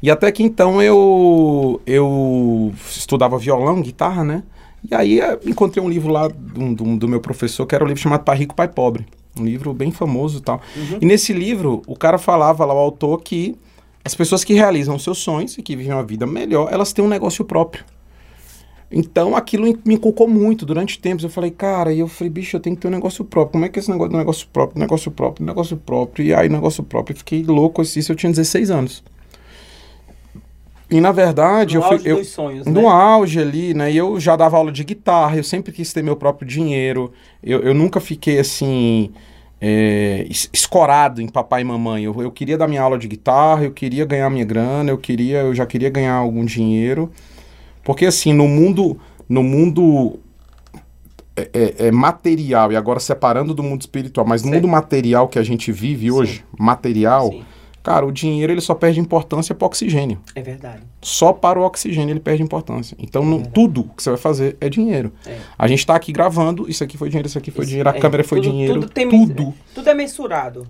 E até que então eu, eu estudava violão, guitarra, né? E aí eh, encontrei um livro lá do, do, do meu professor, que era um livro chamado Pai Rico, Pai Pobre. Um livro bem famoso e tal. E nesse livro, o cara falava lá, o autor, que as pessoas que realizam seus sonhos e que vivem uma vida melhor, elas têm um negócio próprio. Então aquilo me inculcou muito durante tempos. Eu falei, cara, e eu falei, bicho, eu tenho que ter um negócio próprio. Como é que é esse negócio do negócio próprio, negócio próprio, negócio próprio? E aí, negócio próprio. Eu fiquei louco assim, isso eu tinha 16 anos. E na verdade, No eu fui. auge Eu, sonhos, no né? auge ali, né? E eu já dava aula de guitarra, eu sempre quis ter meu próprio dinheiro. Eu, eu nunca fiquei assim. é, es- escorado em papai e mamãe. Eu, eu queria dar minha aula de guitarra, eu queria ganhar minha grana, eu queria, eu já queria ganhar algum dinheiro. Porque assim, no mundo, no mundo é, é- material, e agora separando do mundo espiritual, mas no Certo. mundo material que a gente vive hoje, material, Sim, cara, o dinheiro ele só perde importância para o oxigênio. é verdade. Só para o oxigênio ele perde importância. Então, não- tudo que você vai fazer é dinheiro. É. A gente tá aqui gravando, isso aqui foi dinheiro, isso aqui foi Isso, dinheiro, a é, câmera foi tudo- dinheiro, tudo tudo, tem- tudo, Tudo é mensurado.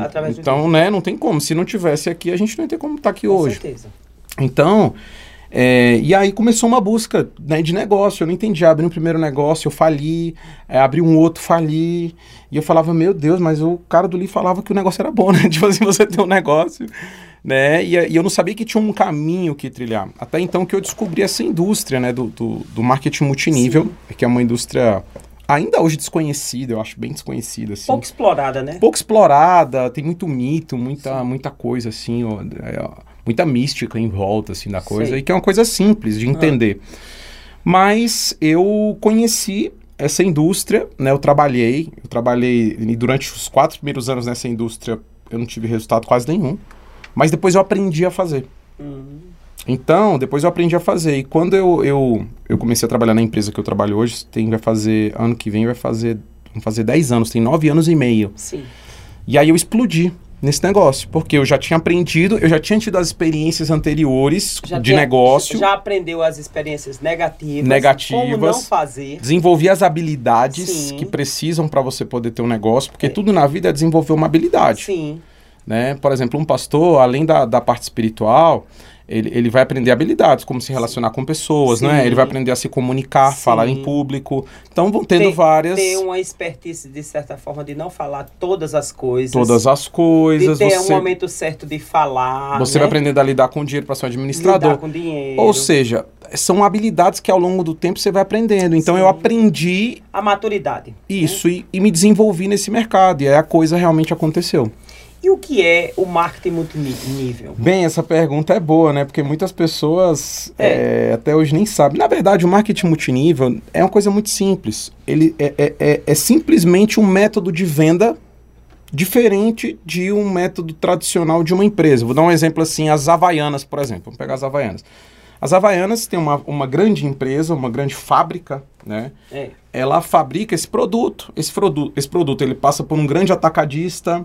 Através do Então, né, não tem como. Se não tivesse aqui, a gente não ia ter como estar aqui Com hoje. certeza. Então, É, e aí começou uma busca né, de negócio. Eu não entendi. Abri um primeiro negócio, eu fali, é, abri um outro, fali. E eu falava, meu Deus, mas o cara do Li falava que o negócio era bom, né? Tipo assim, você tem um negócio, né? E, e eu não sabia que tinha um caminho que trilhar. Até então que eu descobri essa indústria, né? Do, do, do marketing multinível, Sim. que é uma indústria ainda hoje desconhecida, eu acho bem desconhecida. Assim. Pouco explorada, né? Pouco explorada, tem muito mito, muita, muita coisa assim, ó, é, muita mística em volta assim da coisa, Sei. e que é uma coisa simples de entender. Ah. Mas eu conheci essa indústria, né? Eu trabalhei, eu trabalhei e durante os quatro primeiros anos nessa indústria, eu não tive resultado quase nenhum. Mas depois eu aprendi a fazer. Uhum. Então, depois eu aprendi a fazer. E quando eu, eu, eu comecei a trabalhar na empresa que eu trabalho hoje, tem, vai fazer, ano que vem vai fazer, vão fazer 10 anos, tem 9 anos e meio. Sim. E aí eu explodi nesse negócio, porque eu já tinha aprendido, eu já tinha tido as experiências anteriores já de negócio. Já aprendeu as experiências negativas. Negativas. Como não fazer. Desenvolvi as habilidades Sim. que precisam para você poder ter um negócio, porque é. tudo na vida é desenvolver uma habilidade. Sim. Né? Por exemplo, um pastor, além da, da parte espiritual, ele, ele vai aprender habilidades, como se relacionar com pessoas, Sim. né? Ele vai aprender a se comunicar, Sim. falar em público. Então vão tendo várias. Ter uma expertise, de certa forma, de não falar todas as coisas. Todas as coisas. De ter você, um momento certo de falar. Você né? vai aprender a lidar com dinheiro para ser um administrador. Lidar com dinheiro. Ou seja, são habilidades que ao longo do tempo você vai aprendendo. Então Sim. eu aprendi. A maturidade. Né? Isso, né? e, e me desenvolvi nesse mercado. E aí a coisa realmente aconteceu. E o que é o marketing multinível? Bem, essa pergunta é boa, né? Porque muitas pessoas é. É, até hoje nem sabem. Na verdade, o marketing multinível é uma coisa muito simples. Ele é, é, é, é simplesmente um método de venda diferente de um método tradicional de uma empresa. Vou dar um exemplo assim, as Havaianas, por exemplo. Vamos pegar as Havaianas. As Havaianas têm uma, uma grande empresa, uma grande fábrica, né? É. Ela fabrica esse produto. Esse, produto. esse produto ele passa por um grande atacadista,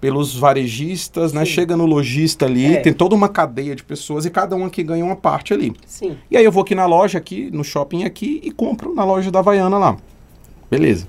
pelos varejistas, né? Chega no lojista ali, é. tem toda uma cadeia de pessoas e cada um aqui ganha uma parte ali. Sim. E aí eu vou aqui na loja, aqui, no shopping aqui, e compro na loja da Havaiana lá. Beleza.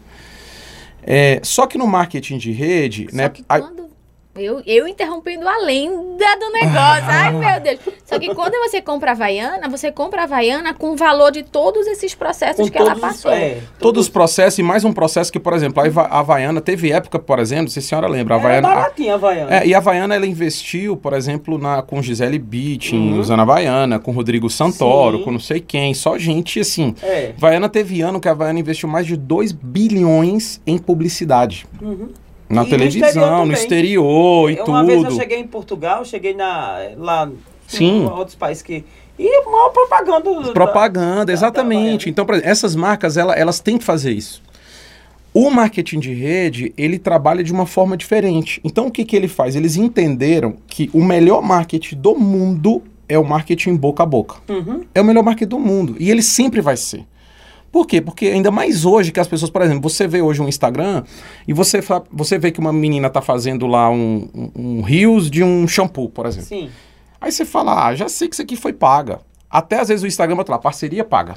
É, só que no marketing de rede, só né? Que quando eu, eu interrompendo a lenda do negócio. Ai, meu Deus. Só que quando você compra a Havaiana, você compra a Havaiana com o valor de todos esses processos com que ela passou. É, todos, todos os processos e mais um processo que, por exemplo, a Havaiana teve época, por exemplo, se a senhora lembra, a Havaiana. Era baratinha a Havaiana. É, e a Havaiana ela investiu, por exemplo, na, com Gisele Bündchen, uhum. usando a Havaiana, com Rodrigo Santoro, Sim. com não sei quem, só gente assim. É. Havaiana teve ano que a Havaiana investiu mais de 2 bilhões em publicidade. Uhum. Na e televisão, no exterior, no exterior e Uma tudo. Uma vez eu cheguei em Portugal, cheguei na, lá Sim. em outros países que... E maior propaganda. Propaganda, da, exatamente. Então, exemplo, essas marcas, ela, elas têm que fazer isso. O marketing de rede, ele trabalha de uma forma diferente. Então, o que, que ele faz? Eles entenderam que o melhor marketing do mundo é o marketing boca a boca. Uhum. É o melhor marketing do mundo. E ele sempre vai ser. Por quê? Porque ainda mais hoje que as pessoas, por exemplo, você vê hoje um Instagram e você, você vê que uma menina tá fazendo lá um, um, um rios de um shampoo, por exemplo. Sim. Aí você fala, ah, já sei que isso aqui foi paga. Até às vezes o Instagram bota lá, parceria paga.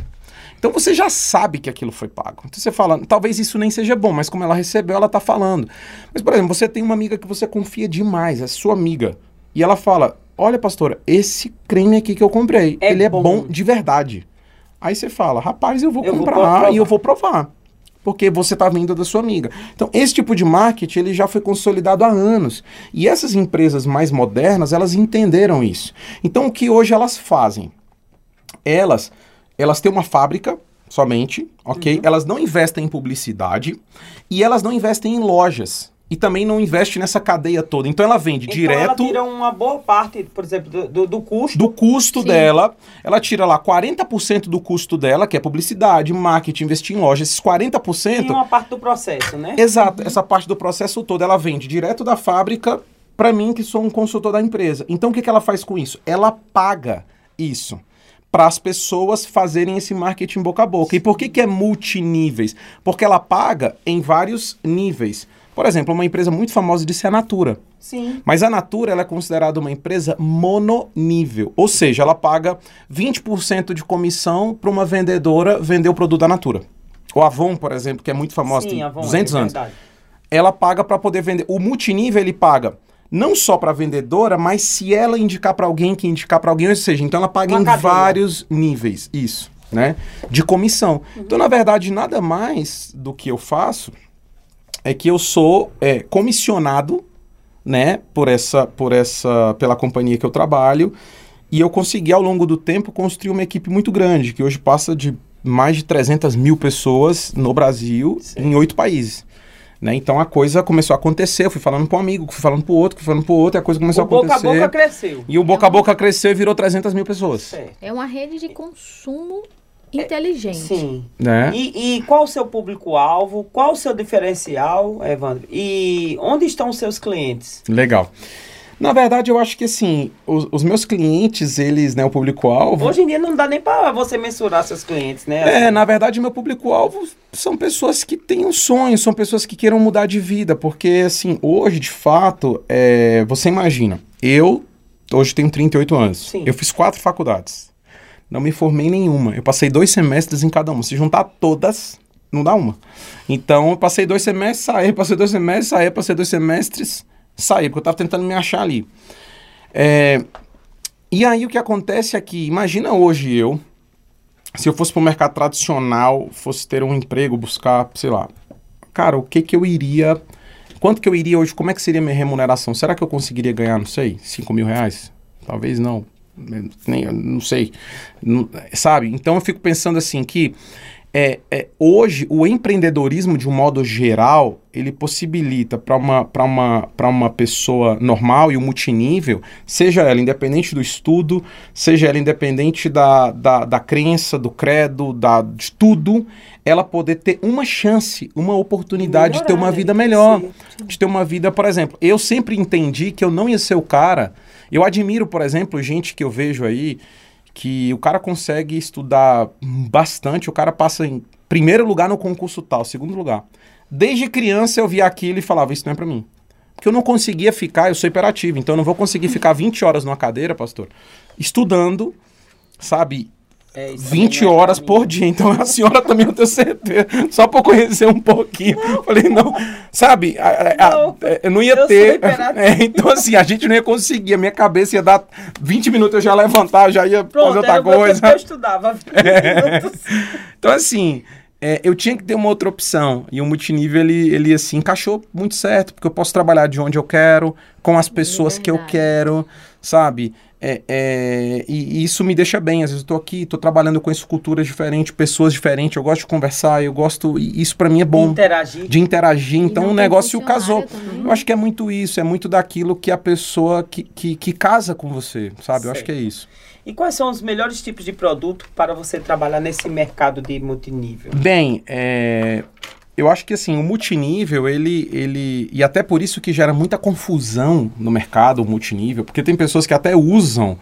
Então você já sabe que aquilo foi pago. Então você fala, talvez isso nem seja bom, mas como ela recebeu, ela tá falando. Mas, por exemplo, você tem uma amiga que você confia demais, é sua amiga. E ela fala, olha, pastora, esse creme aqui que eu comprei, é ele bom. é bom de verdade. Aí você fala, rapaz, eu vou eu comprar vou e eu vou provar. Porque você está vindo da sua amiga. Então, esse tipo de marketing ele já foi consolidado há anos. E essas empresas mais modernas, elas entenderam isso. Então, o que hoje elas fazem? Elas, elas têm uma fábrica somente, ok? Uhum. Elas não investem em publicidade e elas não investem em lojas e também não investe nessa cadeia toda. Então ela vende então direto. Ela tira uma boa parte, por exemplo, do, do, do custo. Do custo Sim. dela. Ela tira lá 40% do custo dela, que é publicidade, marketing, investir em loja. Esses 40%. E uma parte do processo, né? Exato. Uhum. Essa parte do processo todo ela vende direto da fábrica para mim, que sou um consultor da empresa. Então o que, que ela faz com isso? Ela paga isso para as pessoas fazerem esse marketing boca a boca. E por que, que é multiníveis? Porque ela paga em vários níveis. Por exemplo, uma empresa muito famosa disse é a Natura. Sim. Mas a Natura ela é considerada uma empresa mononível. Ou seja, ela paga 20% de comissão para uma vendedora vender o produto da Natura. O Avon, por exemplo, que é muito famosa, Sim, tem Avon, 200 é anos. Ela paga para poder vender. O multinível ele paga não só para a vendedora, mas se ela indicar para alguém que indicar para alguém, ou seja, então ela paga Uma em cadeia. vários níveis, isso, né? De comissão. Então, na verdade, nada mais do que eu faço é que eu sou é, comissionado, né, por essa, por essa, pela companhia que eu trabalho, e eu consegui ao longo do tempo construir uma equipe muito grande, que hoje passa de mais de 300 mil pessoas no Brasil, Certo. em oito países. Né? Então a coisa começou a acontecer, eu fui falando para um amigo, fui falando para o outro, fui falando para o outro, e a coisa começou O a boca a acontecer. boca cresceu. E o boca a boca cresceu e virou 300 mil pessoas. É uma rede de consumo inteligente. Sim. Né? E, e qual o seu público-alvo? Qual o seu diferencial, Evandro? E onde estão os seus clientes? Legal. Na verdade, eu acho que assim, os, os meus clientes, eles, né, o público-alvo. Hoje em dia não dá nem pra você mensurar seus clientes, né? É, na verdade, meu público-alvo são pessoas que têm um sonho, são pessoas que queiram mudar de vida, porque, assim, hoje, de fato, é, você imagina, eu hoje tenho 38 anos, Sim. eu fiz quatro faculdades, não me formei em nenhuma, eu passei dois semestres em cada uma, se juntar todas, não dá uma. Então, eu passei dois semestres, saí, passei dois semestres, saí, passei dois semestres, saí, porque eu tava tentando me achar ali. É, e aí, o que acontece é que, imagina hoje eu, se eu fosse para o mercado tradicional, fosse ter um emprego, buscar, sei lá, cara, o que que eu iria, quanto que eu iria hoje, como é que seria minha remuneração? Será que eu conseguiria ganhar, não sei, 5 mil reais? Talvez não, nem, não sei, Não- sabe? Então eu fico pensando assim que é, é, hoje o empreendedorismo de um modo geral ele possibilita para uma, pra uma, pra uma pessoa normal e o multinível, seja ela independente do estudo, seja ela independente da, da, da crença, do credo, da, de tudo, ela poder ter uma chance, uma oportunidade de ter uma Melhorar, né? vida melhor Sim. de ter uma vida, por exemplo, eu sempre entendi que eu não ia ser o cara. Eu admiro, por exemplo, gente que eu vejo aí que o cara consegue estudar bastante, o cara passa em primeiro lugar no concurso tal, segundo lugar. Desde criança eu via aquilo e falava, isso não é pra mim. Porque eu não conseguia ficar, eu sou hiperativo, então eu não vou conseguir ficar 20 horas numa cadeira, pastor, estudando, sabe, É, isso 20 também não é horas por dia. Então a senhora também eu tenho certeza. Só pra eu conhecer um pouquinho. Falei, não, sabe? a- a- Não, eu não ia eu ter. É, então, assim, a gente não ia conseguir. A minha cabeça ia dar 20 minutos, eu já levantar, já ia Pronto, fazer outra coisa. eu estudava 20 minutos. Então, assim, é, eu tinha que ter uma outra opção. E o multinível, ele, ele, assim, encaixou muito certo, porque eu posso trabalhar de onde eu quero, com as pessoas que eu verdade. quero, sabe? É, é, e, e isso me deixa bem. Às vezes eu tô aqui, tô trabalhando, eu conheço culturas diferentes, pessoas diferentes, eu gosto de conversar, eu gosto. E isso pra mim é bom. Interagir. De interagir, então o negócio casou. também. Eu acho que é muito isso, é muito daquilo que a pessoa que, que, que casa com você, sabe? Eu acho Certo. que é isso. E quais são os melhores tipos de produto para você trabalhar nesse mercado de multinível? Bem, é, eu acho que assim, o multinível, ele, ele. E até por isso que gera muita confusão no mercado, o multinível, porque tem pessoas que até usam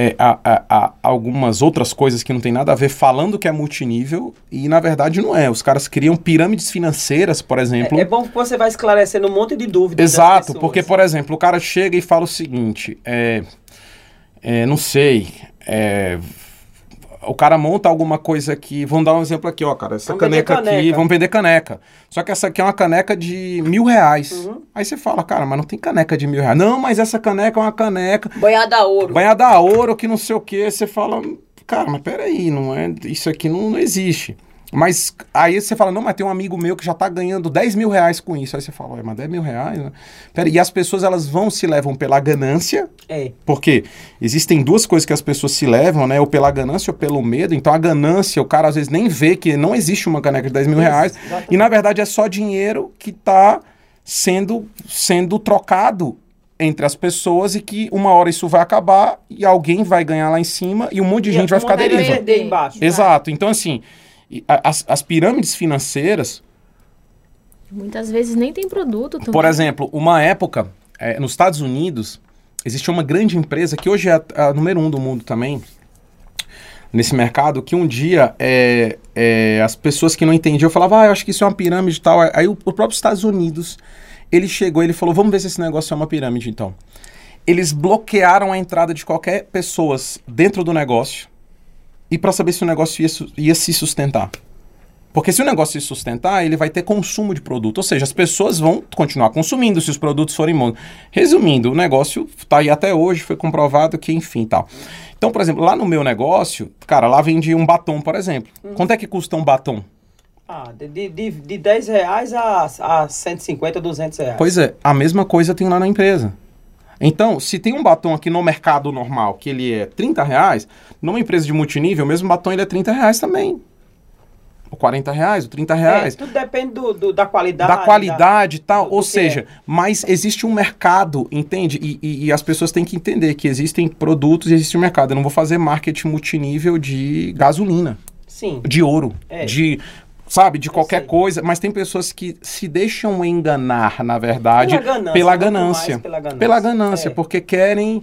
é, a- a- a- algumas outras coisas que não tem nada a ver falando que é multinível, e na verdade não é. Os caras criam pirâmides financeiras, por exemplo. É, é bom que você vai esclarecendo um monte de dúvidas. das Exato, porque, por exemplo, o cara chega e fala o seguinte: é, é, não sei, é, o cara monta alguma coisa aqui. Vamos dar um exemplo aqui, ó, cara. Essa vender caneca, aqui, caneca. vamos vender caneca. Só que essa aqui é uma caneca de mil reais. Uhum. Aí você fala, cara, mas não tem caneca de mil reais. Não, mas essa caneca é uma caneca Banhada a ouro. banhada a ouro, que não sei o que. Você fala, cara, mas peraí, não é, isso aqui não, não existe. Mas aí você fala, não, mas tem um amigo meu que já tá ganhando 10 mil reais com isso. Aí você fala, mas 10 mil reais? Né? Pera, e as pessoas elas vão se levam pela ganância, É. porque existem duas coisas que as pessoas se levam, né? Ou pela ganância ou pelo medo. Então a ganância, o cara às vezes nem vê que não existe uma caneca de 10 mil reais. Exatamente. E na verdade é só dinheiro que tá sendo, sendo trocado entre as pessoas e que uma hora isso vai acabar e alguém vai ganhar lá em cima e um monte de gente vai ficar deriva. embaixo. Exato. Então, assim, e as, as pirâmides financeiras, Muitas vezes nem tem produto também. por exemplo, uma época, eh, nos Estados Unidos, existia uma grande empresa que hoje é a, a número um do mundo também, nesse mercado, que um dia eh, eh, as pessoas que não entendiam falavam, ah, eu acho que isso é uma pirâmide e tal. Aí o, o próprio Estados Unidos, ele chegou e ele falou, vamos ver se esse negócio é uma pirâmide então. Eles bloquearam a entrada de qualquer pessoas dentro do negócio e para saber se o negócio ia, ia se sustentar. Porque se o negócio se sustentar, ele vai ter consumo de produto. Ou seja, as pessoas vão continuar consumindo se os produtos forem bons. Resumindo, o negócio está aí até hoje, foi comprovado que, enfim, tal. Então, por exemplo, lá no meu negócio, cara, lá vende um batom, por exemplo. Quanto é que custa um batom? Ah, de, de, de, de 10 reais a, a 150, 200 reais. Pois é, a mesma coisa tem lá na empresa. Então, se tem um batom aqui no mercado normal que ele é 30 reais, numa empresa de multinível, o mesmo batom ele é 30 reais também. Ou 40 reais, ou 30 reais. É, tudo depende do, do- da qualidade. da qualidade e tal. Ou seja, é. mas existe um mercado, entende? E, e- e as pessoas têm que entender que existem produtos e existe um mercado. Eu não vou fazer marketing multinível de gasolina, Sim. de ouro, É. de. Sabe, de qualquer coisa, mas tem pessoas que se deixam enganar, na verdade, Pela ganância, pela ganância. pela ganância. Pela ganância, É. porque querem,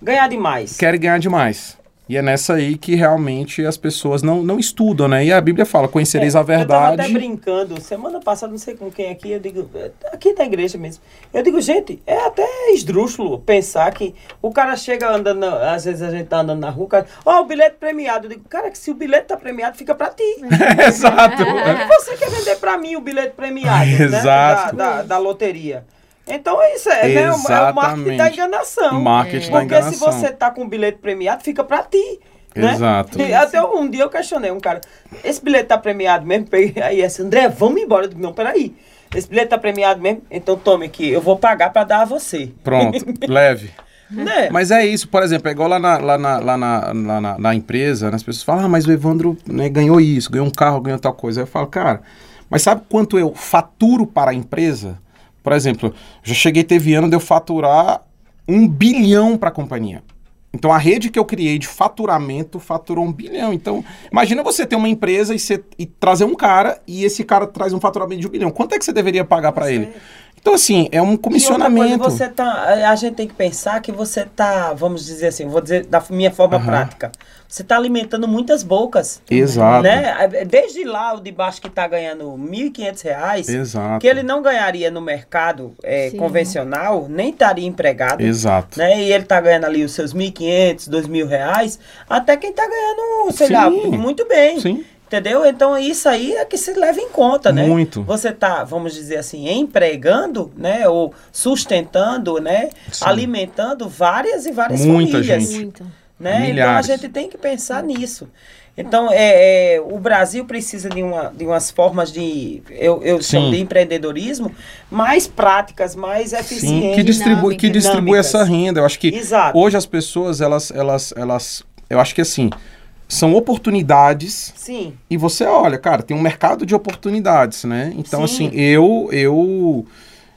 Ganhar demais. querem ganhar demais. E é nessa aí que realmente as pessoas não, não estudam, né? E a Bíblia fala: conhecereis É, a Eu tava verdade. até brincando, semana passada, não sei com quem aqui, eu digo, é, aqui da igreja mesmo. Eu digo, gente, é até esdrúxulo pensar que o cara chega andando, às vezes a gente tá andando na rua, o cara, ó, o bilhete premiado. Eu digo, cara, que se o bilhete tá premiado, fica pra ti. Exato. Porque você quer vender pra mim o bilhete premiado, né? Exato. Da, da, da loteria. Então isso é, né? É o- É marketing da enganação. Marketing da Porque se enganação. você tá com o bilhete premiado, fica pra ti. Né? Exato. E até um dia eu questionei um cara, esse bilhete tá premiado mesmo? Peguei aí esse, André, vamos embora. Eu digo, não, peraí. Esse bilhete tá premiado mesmo? Então tome aqui, eu vou pagar pra dar a você. Pronto, leve. Né? Mas é isso, por exemplo, é igual lá na, lá na, lá na, lá na, na empresa, né, as pessoas falam, ah, mas o Evandro né, ganhou isso, ganhou um carro, ganhou tal coisa. Aí eu falo, cara, mas sabe quanto eu faturo para a empresa? Por exemplo, já cheguei, teve ano de eu faturar um bilhão para a companhia. Então a rede que eu criei de faturamento faturou um bilhão. Então, imagina você ter uma empresa e, você, e trazer um cara e esse cara traz um faturamento de um bilhão. Quanto é que você deveria pagar para ele? Então, assim, é um E outra comissionamento. coisa, você tá, a gente tem que pensar que você tá, vamos dizer assim, vou dizer da minha forma Aham. prática. Você tá alimentando muitas bocas. Exato. Né? Desde lá, o de baixo que tá ganhando 1.500 reais, Exato. que ele não ganharia no mercado eh, Sim. convencional, nem estaria empregado. Exato. Né? E ele tá ganhando ali os seus 1.500, 2.000 reais, até quem tá ganhando, sei Sim. lá, muito bem. Sim. Entendeu? Então isso aí é que se leva em conta, né? Muito. Você tá, vamos dizer assim, empregando, né? Ou sustentando, né? Sim. Alimentando várias e várias Muita famílias. gente. Muito. Né? Então a Milhares. gente tem que pensar nisso. Então, é, é, o Brasil precisa de, uma, de umas formas de, eu, eu chamo Sim. de empreendedorismo, mais práticas, mais Sim, eficientes. que distribui, que distribui essa renda. Eu acho que Exato. hoje as pessoas, elas, elas, elas, eu acho que assim, são oportunidades Sim, e você olha, cara, tem um mercado de oportunidades, né? Então, Sim. assim, eu, eu,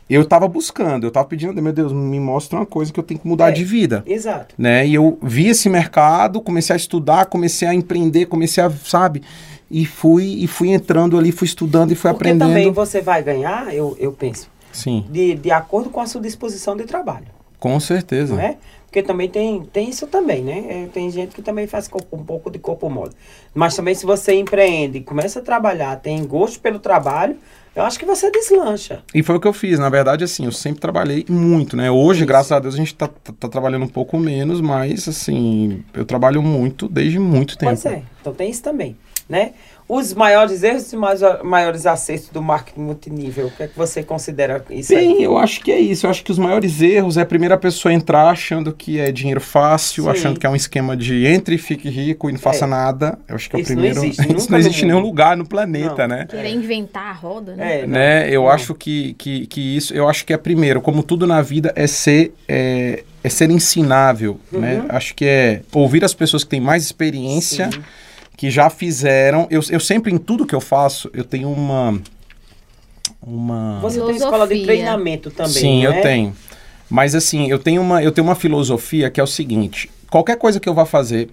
eu tava buscando, eu tava pedindo, meu Deus, me mostra uma coisa que eu tenho que mudar É. de vida. exato. né? E eu vi esse mercado, comecei a estudar, comecei a empreender, comecei a, sabe? E fui e fui entrando ali, fui estudando e fui Porque aprendendo. também você vai ganhar, eu, eu penso, Sim, de, de acordo com a sua disposição de trabalho. com certeza. não é? Porque também tem, tem isso também, né? É, tem gente que também faz corpo- um pouco de corpo mole. Mas também se você empreende, começa a trabalhar, tem gosto pelo trabalho, eu acho que você deslancha. E foi o que eu fiz. Na verdade, assim, eu sempre trabalhei muito, né? Hoje, Isso. graças a Deus, a gente tá, tá- tá trabalhando um pouco menos, mas, assim, eu trabalho muito desde muito tempo. Pois é, então tem isso também, né? Os maiores erros e maiores acertos do marketing multinível, o que é que você considera isso Bem, aí? eu acho que é isso. Eu acho que os maiores erros é a primeira pessoa entrar achando que é dinheiro fácil, Sim. achando que é um esquema de entre e fique rico e não faça É. nada. Eu acho que é o Isso não primeiro. existe, isso não existe em nenhum lugar no planeta, Não. né? Querer inventar a roda, né? É, né? Eu não. acho que, que, que isso, eu acho que é primeiro, como tudo na vida, é ser, é, é ser ensinável, né? Uhum. Acho que é ouvir as pessoas que têm mais experiência, Sim. Que já fizeram. Eu, eu sempre, em tudo que eu faço, eu tenho uma. Uma. Você tem escola de Filosofia. treinamento também, Sim, não eu tenho. Mas assim, eu tenho uma, eu tenho uma filosofia que é o seguinte: qualquer coisa que eu vá fazer,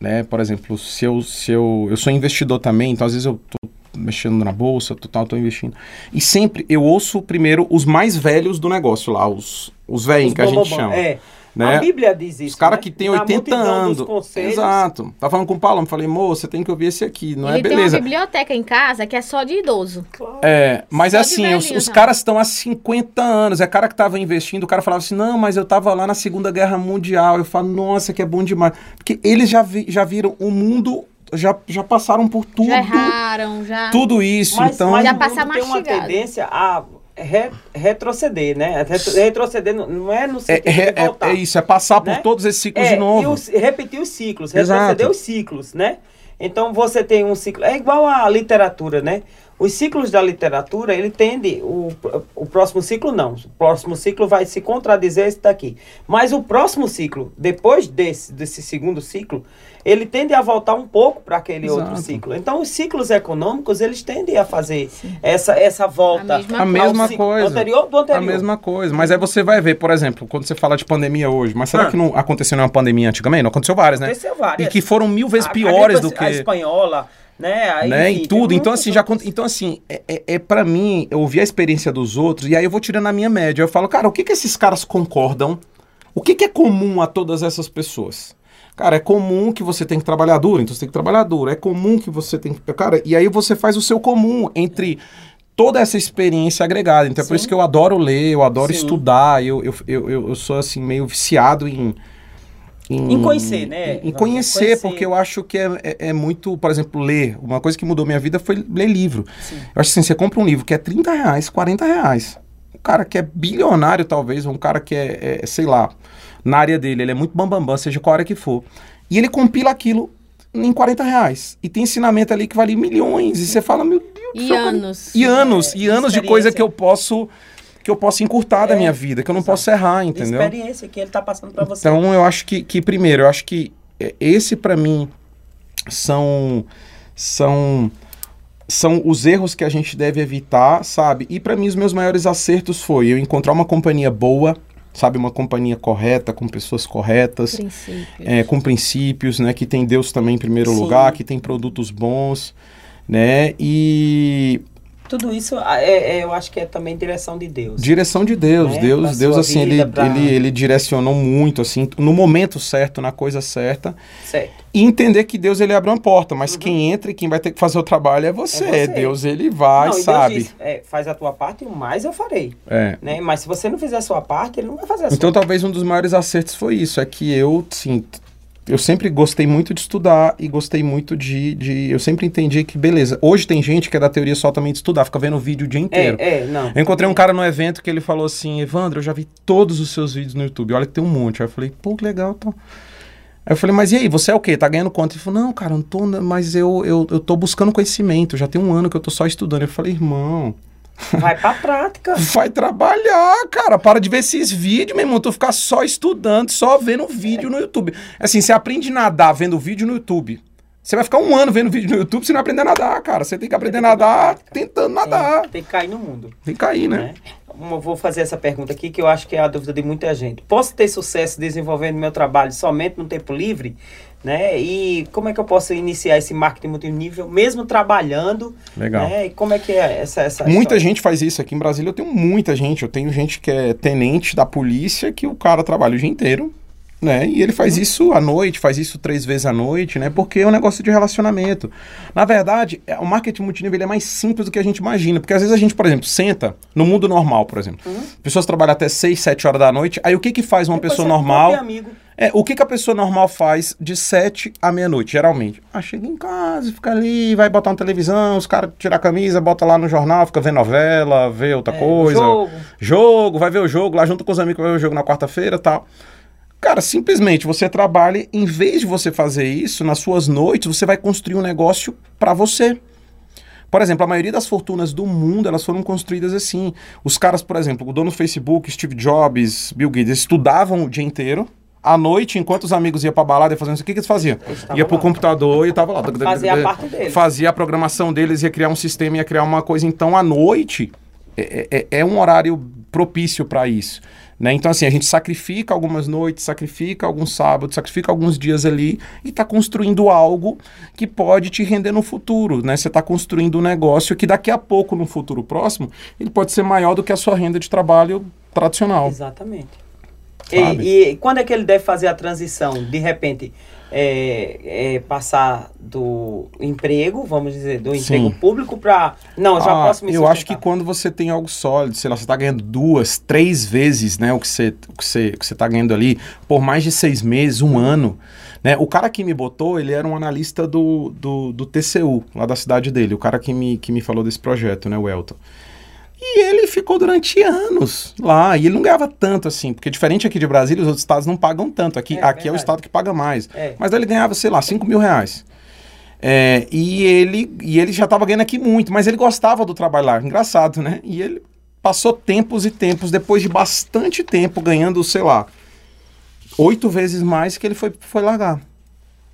né? Por exemplo, se eu, se eu, eu sou investidor também, então às vezes eu tô mexendo na bolsa, tô, tal, tô investindo. E sempre eu ouço primeiro os mais velhos do negócio lá, os, os velhinhos Os que a gente chama. É. né? A Bíblia diz isso. Os caras né? que têm Na 80 multidão dos anos. Exato. Tá falando com o Paulo, eu falei, moço, você tem que ouvir esse aqui, não Ele é tem beleza. uma biblioteca em casa que é só de idoso. Claro. É, mas Só de assim, os, velhinho os já. caras estão há 50 anos. É cara que tava investindo, o cara falava assim: não, mas eu tava lá na Segunda Guerra Mundial. Eu falo, nossa, que é bom demais. Porque eles já, vi- já viram o mundo já, já passaram por tudo. Já erraram, já. Tudo isso, Mas, então. mas Já o passa mundo tem uma tendência a re- retroceder, né? Retro- retroceder não- é no É, sentido é- de é- voltar. é isso, é passar por né? todos esses ciclos É, de novo. Os- repetir os ciclos, Exato. retroceder os ciclos, né? Então você tem um ciclo. É igual à literatura, né? Os ciclos da literatura, ele tende. O, o próximo ciclo não. O próximo ciclo vai se contradizer esse daqui. Mas o próximo ciclo, depois desse, desse segundo ciclo, ele tende a voltar um pouco para aquele outro Exato. ciclo. Então, os ciclos econômicos, eles tendem a fazer essa, essa volta. A mesma A mesma coisa. Anterior do anterior. A mesma coisa. Mas aí você vai ver, por exemplo, quando você fala de pandemia hoje, mas será Ah. que não aconteceu nenhuma pandemia antigamente? Não aconteceu várias, né? Aconteceu várias. E que foram mil vezes A- a piores do gripe- A que. espanhola, né? Aí, né, e tudo. Então, assim, já então, assim, é, é, é para mim, eu ouvir a experiência dos outros, e aí eu vou tirando a minha média. Eu falo, cara, o que que esses caras concordam? O que que é comum a todas essas pessoas? Cara, é comum que você tem que trabalhar duro, então você tem que trabalhar duro. É comum que você tem que. Cara, e aí você faz o seu comum entre toda essa experiência agregada. Então é por isso que eu adoro ler, eu adoro Sim. estudar, eu, eu, eu, eu, sou assim, meio viciado em. Em conhecer, né? Em, em conhecer, Conhecer. porque eu acho que é, é, é muito, por exemplo, ler. Uma coisa que mudou minha vida foi ler livro. Sim. Eu acho assim, você compra um livro que é 30 reais, 40 reais. Um cara que é bilionário, talvez, um cara que é, é, sei lá, na área dele, ele é muito bambambam, seja qual área que for. E ele compila aquilo em 40 reais. E tem ensinamento ali que vale milhões. E você fala, meu Deus do E céu, cara. anos. E anos, e anos de coisa que eu posso que eu posso encurtar da É, minha vida, que eu não exato. posso errar, De entendeu? experiência que ele tá passando para você. Então eu acho que, que primeiro, eu acho que é, esse pra mim são são são os erros que a gente deve evitar, sabe? E pra mim os meus maiores acertos foi eu encontrar uma companhia boa, sabe, uma companhia correta, com pessoas corretas, Princípios. é, com princípios, né, que tem Deus também em primeiro Sim. lugar, que tem produtos bons, né? E Tudo isso é, é, eu acho que é também direção de Deus. Direção de Deus, Né? Deus, Pra Deus assim, ele, pra- ele, ele direcionou muito, assim, no momento certo, na coisa certa, Certo. e entender que Deus ele abre uma porta, mas quem entra e quem vai ter que fazer o trabalho é você, Uhum. É você. Deus ele vai, não, e sabe? Diz, é, faz a tua parte e o mais eu farei. É. Né? Mas se você não fizer a sua parte, ele não vai fazer a sua. Então talvez um dos maiores acertos foi isso, é que eu, sim, eu sempre gostei muito de estudar e gostei muito de, de, eu sempre entendi que, beleza, hoje tem gente que é da teoria só também de estudar, fica vendo vídeo o dia inteiro. é, é, não. Eu encontrei um cara no evento que ele falou assim, Evandro, eu já vi todos os seus vídeos no YouTube, olha que tem um monte. Aí eu falei, pô, que legal, tá. Aí eu falei, mas e aí, você é o quê? Tá ganhando quanto? Ele falou, não, cara, não tô, mas eu, eu, eu tô buscando conhecimento, já tem um ano que eu tô só estudando. Eu falei, irmão, Vai pra prática. vai trabalhar, cara, para de ver esses vídeos, meu irmão, tu ficar só estudando, só vendo vídeo no YouTube. Assim, você aprende a nadar vendo vídeo no YouTube. Você vai ficar um ano vendo vídeo no YouTube, você não aprender a nadar, cara. Você tem que aprender a nadar tentando nadar. Tem que cair no mundo. Tem que cair, né? né? Eu vou fazer essa pergunta aqui que eu acho que é a dúvida de muita gente. Posso ter sucesso desenvolvendo meu trabalho somente no tempo livre? Né? E como é que eu posso iniciar esse marketing multinível mesmo trabalhando? Legal. Né? E como é que é essa, essa Muita história? gente faz isso aqui em Brasília. Eu tenho muita gente. Eu tenho gente que é tenente da polícia que o cara trabalha o dia inteiro, né? E ele faz Uhum. isso à noite, faz isso três vezes à noite, né? Porque é um negócio de relacionamento. Na verdade, é- o marketing multinível é mais simples do que a gente imagina. Porque às vezes a gente, por exemplo, senta no mundo normal, por exemplo. Pessoas trabalham até seis, sete horas da noite. Aí o que que faz uma Uhum. Depois pessoa normal? É, o que, que a pessoa normal faz de 7 à meia-noite, geralmente? Ah, chega em casa, fica ali, vai botar uma televisão, os caras tiram a camisa, bota lá no jornal, fica vendo novela, vê outra É, coisa. jogo. Jogo, vai ver o jogo lá junto com os amigos, vai ver o jogo na quarta-feira e tal. Cara, simplesmente você trabalha, em vez de você fazer isso, nas suas noites, você vai construir um negócio pra você. Por exemplo, a maioria das fortunas do mundo, elas foram construídas assim. Os caras, por exemplo, o dono do Facebook, Steve Jobs, Bill Gates, estudavam o dia inteiro. À noite, enquanto os amigos iam pra balada e faziam isso, o que, que eles faziam? Eles Ia pro lá. computador e tava lá. Fazia a parte deles. Fazia a programação deles, ia criar um sistema, ia criar uma coisa. Então, à noite, é, é- é um horário propício para isso. Né? Então, assim, a gente sacrifica algumas noites, sacrifica alguns sábados, sacrifica alguns dias ali e está construindo algo que pode te render no futuro. Né? Você está construindo um negócio que daqui a pouco, no futuro próximo, ele pode ser maior do que a sua renda de trabalho tradicional. Exatamente. E, e quando é que ele deve fazer a transição? De repente, é, é, passar do emprego, vamos dizer, do emprego Sim. público para. Não, já Ah, posso me eu acho que quando você tem algo sólido, sei lá, você está ganhando duas, três vezes, né, o que você, o que você, que você tá ganhando ali, por mais de seis meses, um ano, né, o cara que me botou, ele era um analista do, do, do TCU, lá da cidade dele, o cara que me, que me falou desse projeto, né, o Elton. E ele ficou durante anos lá, e ele não ganhava tanto assim, porque diferente aqui de Brasília, os outros estados não pagam tanto, aqui, É, aqui é o estado que paga mais. É. Mas ele ganhava, sei lá, 5 mil reais. É, e, ele, e ele já estava ganhando aqui muito, mas ele gostava do trabalho lá. Engraçado, né? E ele passou tempos e tempos, depois de bastante tempo, ganhando, sei lá, oito vezes mais que ele foi, foi largar.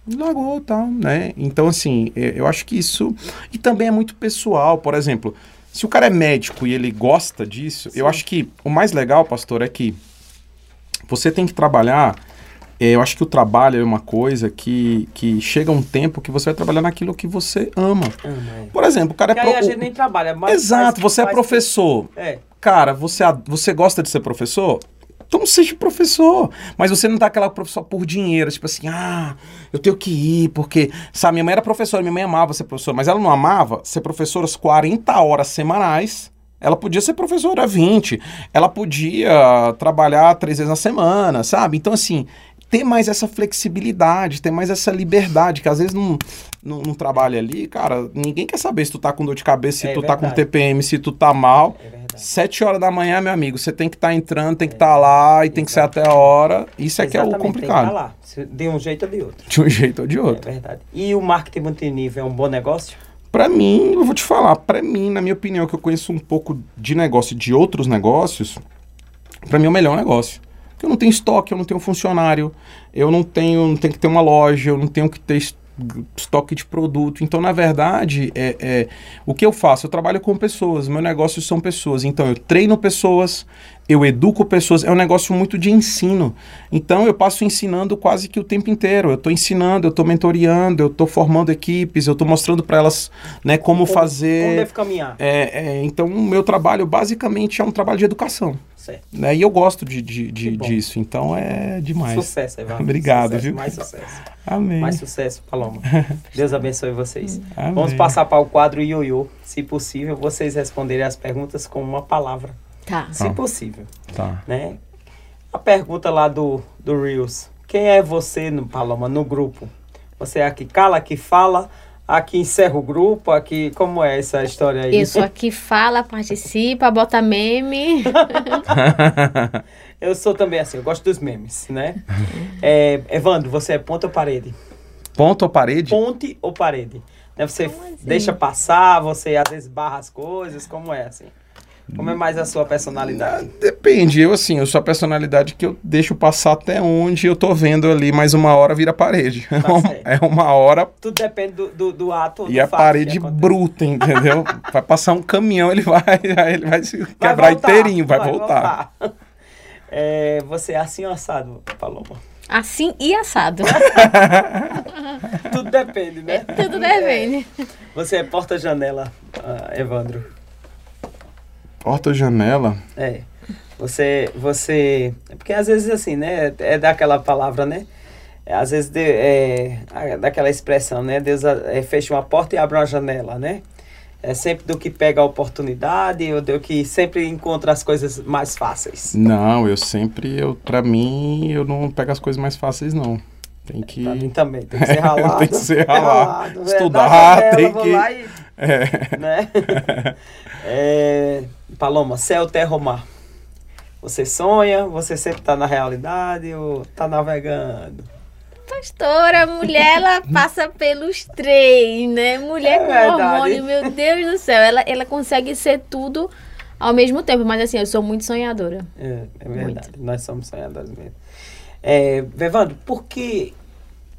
E largou tal, né? Então, assim, é, eu acho que isso. E também é muito pessoal. Por exemplo, se o cara é médico e ele gosta disso, eu acho que o mais legal, pastor, é que você tem que trabalhar. é, eu acho que o trabalho é uma coisa que, que chega um tempo que você vai trabalhar naquilo que você ama. É. Por exemplo, o cara é Porque aí a pro- gente nem trabalha, mas. Exato, faz- você é faz- professor. É. Cara, você, você gosta de ser professor? Então seja professor. Mas você não tá aquela professor por dinheiro, tipo assim, ah, eu tenho que ir, porque, sabe, minha mãe era professora, minha mãe amava ser professora, mas ela não amava ser professora as 40 horas semanais. Ela podia ser professora 20, ela podia trabalhar três vezes na semana, sabe? Então, assim, ter mais essa flexibilidade, ter mais essa liberdade, que às vezes não, não, não trabalha ali, cara, ninguém quer saber se tu tá com dor de cabeça, se É tu tá com verdade. TPM, se tu tá mal. É verdade. Sete horas da manhã, meu amigo, você tem que estar entrando, tem que estar lá e tem que ser até a hora. Isso é que é o Exatamente, tem que complicado. tá lá, de um jeito ou de outro. De um jeito ou de É outro. verdade. E o marketing multinível é um bom negócio? Pra mim, eu vou te falar, pra mim, na minha opinião, que eu conheço um pouco de negócio de outros negócios, pra mim é o melhor negócio. Porque eu não tenho estoque, eu não tenho funcionário, eu não tenho, não tenho que ter uma loja, eu não tenho que ter estoque de produto. Então, na verdade, é, é, o que eu faço? Eu trabalho com pessoas, meu negócio são pessoas. Então, eu treino pessoas, eu educo pessoas, é um negócio muito de ensino. Então, eu passo ensinando quase que o tempo inteiro. Eu estou ensinando, eu estou mentoreando, eu estou formando equipes, eu estou mostrando para elas né, como, fazer. Como deve caminhar? É, é, então, o meu trabalho basicamente é um trabalho de educação. Certo. Né? E eu gosto de, de- de- disso. Então, é demais. Sucesso, Evandro. Obrigado, Sucesso, viu? Mais sucesso. Amém. Mais sucesso, Paloma. Deus abençoe vocês. Amém. Vamos passar para o quadro ioiô. Se possível, vocês responderem as perguntas com uma palavra. Tá. Se Ah. possível, Tá. né? A pergunta lá do, do Reels. Quem é você, no, Paloma, no grupo? Você é a que cala, a que fala, a que encerra o grupo, a que... Como é essa história aí? Eu sou a que fala, participa, bota meme. Eu sou também assim, eu gosto dos memes, né? É, Evandro, você é ponte ou parede? Ponto ou parede? Ponte ou parede? Né, Você assim? deixa passar, você às vezes barra as coisas, como é assim? Como é mais a sua personalidade? Depende, eu assim, eu sou a personalidade que eu deixo passar até onde eu tô vendo ali, mais uma hora vira parede. Tá é uma hora Tudo depende do, do, do ato ou e do a fato parede bruta, entendeu? vai passar um caminhão, ele vai, ele vai se Vai quebrar voltar, inteirinho, vai, voltar. voltar. É, você é assim ou assado, Paloma? Assim e assado. Tudo depende, né? Tudo depende. Você é porta-janela, ah, Evandro. Porta ou janela? É. Você, você. É porque às vezes assim, né? É daquela palavra, né? É, às vezes de, é, daquela expressão, né? Deus é, fecha uma porta e abre uma janela, né? É sempre do que pega a oportunidade ou do que sempre encontra as coisas mais fáceis. Não, eu sempre, eu, pra mim, eu não pego as coisas mais fáceis, não. Tem que. Pra mim também, tem que ser ralado. Tem que ser ralado. É, Estudar, tem vou que- lá e- É. né? É, Paloma, céu, terra ou mar? Você sonha, você sempre tá na realidade ou tá navegando? Pastora, mulher, ela passa pelos três, né? Mulher É com hormônio, meu Deus do céu. Ela, ela consegue ser tudo ao mesmo tempo. Mas assim, eu sou muito sonhadora. É, é verdade, nós somos sonhadores mesmo. É, Vevando, por que,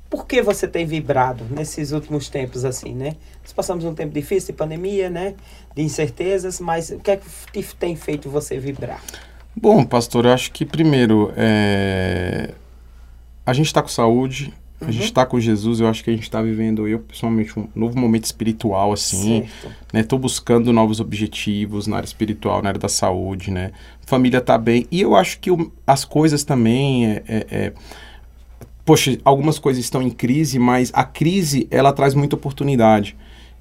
por que você tem vibrado nesses últimos tempos assim, né? Nós passamos um tempo difícil de pandemia, né? De incertezas, mas o que é que te- tem feito você vibrar? Bom, pastor, eu acho que primeiro, é, a gente está com saúde, a gente está com Jesus, eu acho que a gente está vivendo, eu pessoalmente, um novo momento espiritual, assim, Certo. né? Buscando novos objetivos na área espiritual, na área da saúde, né? Família tá bem. E eu acho que o- as coisas também é, é- é- poxa, algumas coisas estão em crise, mas a crise ela traz muita oportunidade.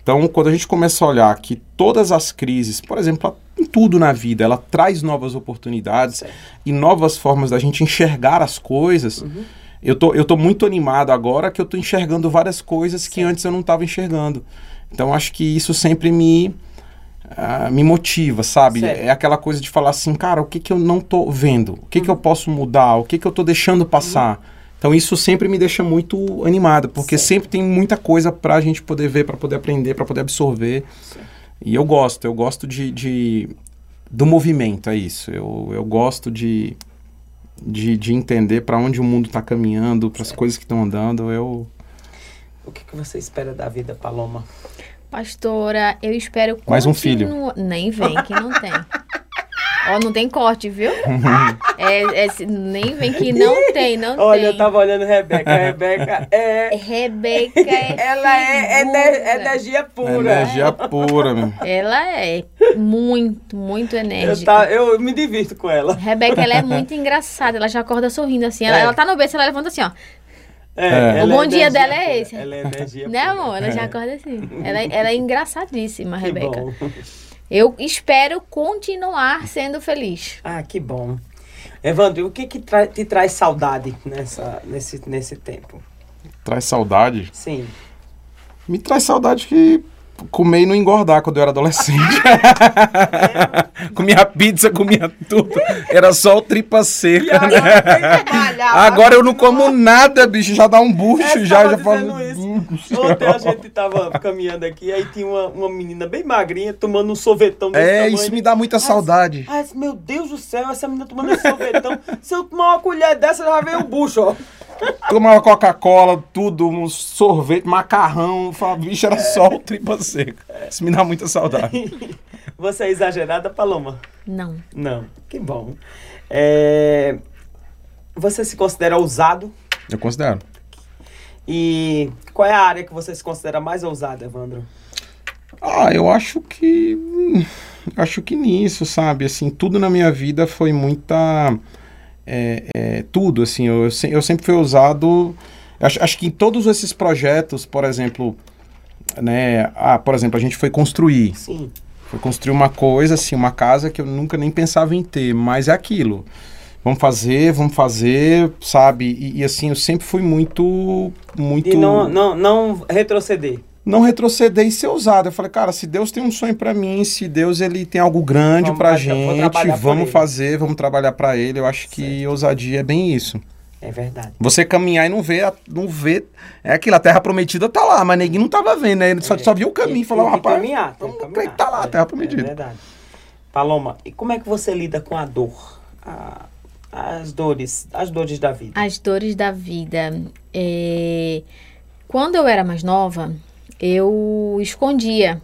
Então, quando a gente começa a olhar que todas as crises, por exemplo, em tudo na vida, ela traz novas oportunidades Certo. e novas formas da gente enxergar as coisas. Uhum. Eu tô, eu tô muito animado agora que eu tô enxergando várias coisas que antes eu não estava enxergando. Então, acho que isso sempre me, ah, me motiva, sabe? Certo. É aquela coisa de falar assim, cara, o que, que eu não tô vendo? O que, que eu posso mudar? O que, que eu tô deixando passar? Então isso sempre me deixa muito animado, porque Certo. sempre tem muita coisa pra gente poder ver, pra poder aprender, pra poder absorver. E eu gosto, eu gosto de, de- do movimento, é isso. Eu, eu gosto de, de, de entender pra onde o mundo tá caminhando, para as coisas que estão andando. Eu O que, que você espera da vida, Paloma? Pastora, eu espero Mais um continua- Nem vem, que não tem. Ó, não tem corte, viu? É, é nem vem que não tem, não Olha, tem. eu tava olhando Rebeca. A Rebeca é. Rebeca é Ela é energia pura. energia pura, meu. Ela é muito, muito Eu, enérgica. tá, eu me divirto com ela. Rebeca, ela é muito engraçada. Ela já acorda sorrindo assim. Ela, É. ela tá no berço, ela levanta assim, ó. É. ela O bom dia energia dela é esse. Ela é energia Né, amor? Ela já acorda assim. Ela, ela é engraçadíssima, Que Rebeca. bom. Eu espero continuar sendo feliz. Ah, que bom. Evandro, o que, que tra- te traz saudade nessa, nesse, nesse tempo? Traz saudade. Sim. Me traz saudade que comer e não engordar quando eu era adolescente. comia pizza, comia tudo. Era só o tripa seca, né? Agora eu não como nada, bicho. Já dá um bucho, É, já, já falo. isso. Ontem a gente tava caminhando aqui, aí tinha uma, uma menina bem magrinha tomando um sorvetão desse É, tamanho. isso me dá muita saudade. Ai, meu Deus do céu, essa menina tomando esse sorvetão. Se eu tomar uma colher dessa, já veio o bucho, ó. Tomava Coca-Cola, tudo, um sorvete, macarrão. Fala, bicho, era só o tripa seca. Isso me dá muita saudade. Você é exagerada, Paloma? Não. Não. Que bom. É, Você se considera ousado? Eu considero. E qual é a área que você se considera mais ousado, Evandro? Ah, eu acho que. hum, Acho que nisso, sabe? Assim, tudo na minha vida foi muita. É, é, tudo, assim. Eu, eu se- eu sempre fui usado. Acho, acho que em todos esses projetos, por exemplo. Né, ah, por exemplo, a gente foi construir. Sim. Foi construir uma coisa, assim, uma casa que eu nunca nem pensava em ter, mas é aquilo. Vamos fazer, vamos fazer, sabe? E, e, assim, eu sempre fui muito. muito E não, não, não retroceder. Não retroceder e ser ousado. Eu falei, cara, se Deus tem um sonho pra mim, se Deus ele tem algo grande Vamos pra fazer- gente, vamos fazer, vamos trabalhar pra ele. Eu acho que ousadia é bem isso. É verdade. Você caminhar e não ver, a- não ver, é aquilo, a terra prometida tá lá, mas ninguém não tava vendo, né? Ele só, só viu o caminho e falou, Tem que rapaz, caminhar, tem vamos caminhar. tá lá, a terra É prometida. verdade. Paloma, e como é que você lida com a dor? A- as dores, as dores da vida. As dores da vida. É, Quando eu era mais nova, eu escondia,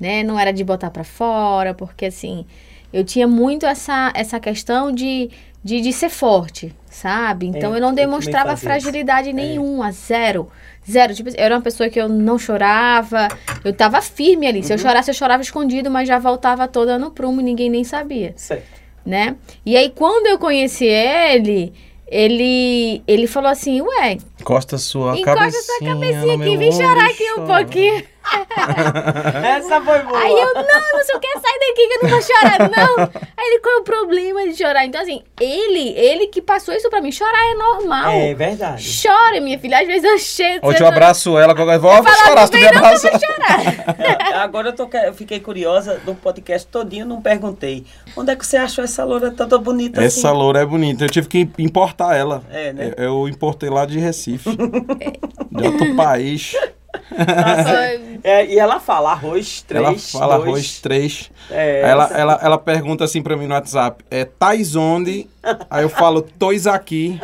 né? Não era de botar pra fora, porque assim, eu tinha muito essa, essa questão de, de, de ser forte, sabe? Então É, eu não eu demonstrava fazia fragilidade nenhuma, zero. Zero. Tipo, eu era uma pessoa que eu não chorava, eu tava firme ali. Se eu chorasse, eu chorava escondido, mas já voltava toda no prumo e ninguém nem sabia Certo. né? E aí, quando eu conheci ele, ele, ele falou assim, ué, Encosta sua encosta cabecinha sua cabecinha aqui, vem chorar aqui um pouquinho. Essa foi boa. Aí eu, não, não sei o que, sai daqui que eu não vou chorar, não. Aí ele, qual é o problema de chorar? Então, assim, ele, ele que passou isso pra mim, chorar é normal. É verdade. Chora, minha filha, às vezes eu chego... Hoje eu abraço ela, qualquer vou, vou chorar, se tu me abraça. Agora eu, tô, eu fiquei curiosa do podcast todinho, não perguntei. Onde é que você achou essa loura toda bonita Essa assim? loura é bonita. Eu tive que importar ela. É, né? Eu, eu importei lá de Recife. de outro país. É, e ela fala arroz, três, ela fala dois. arroz três. É, Aí ela, essa- ela, ela pergunta assim pra mim no WhatsApp: é tais onde? Aí eu falo, tois aqui.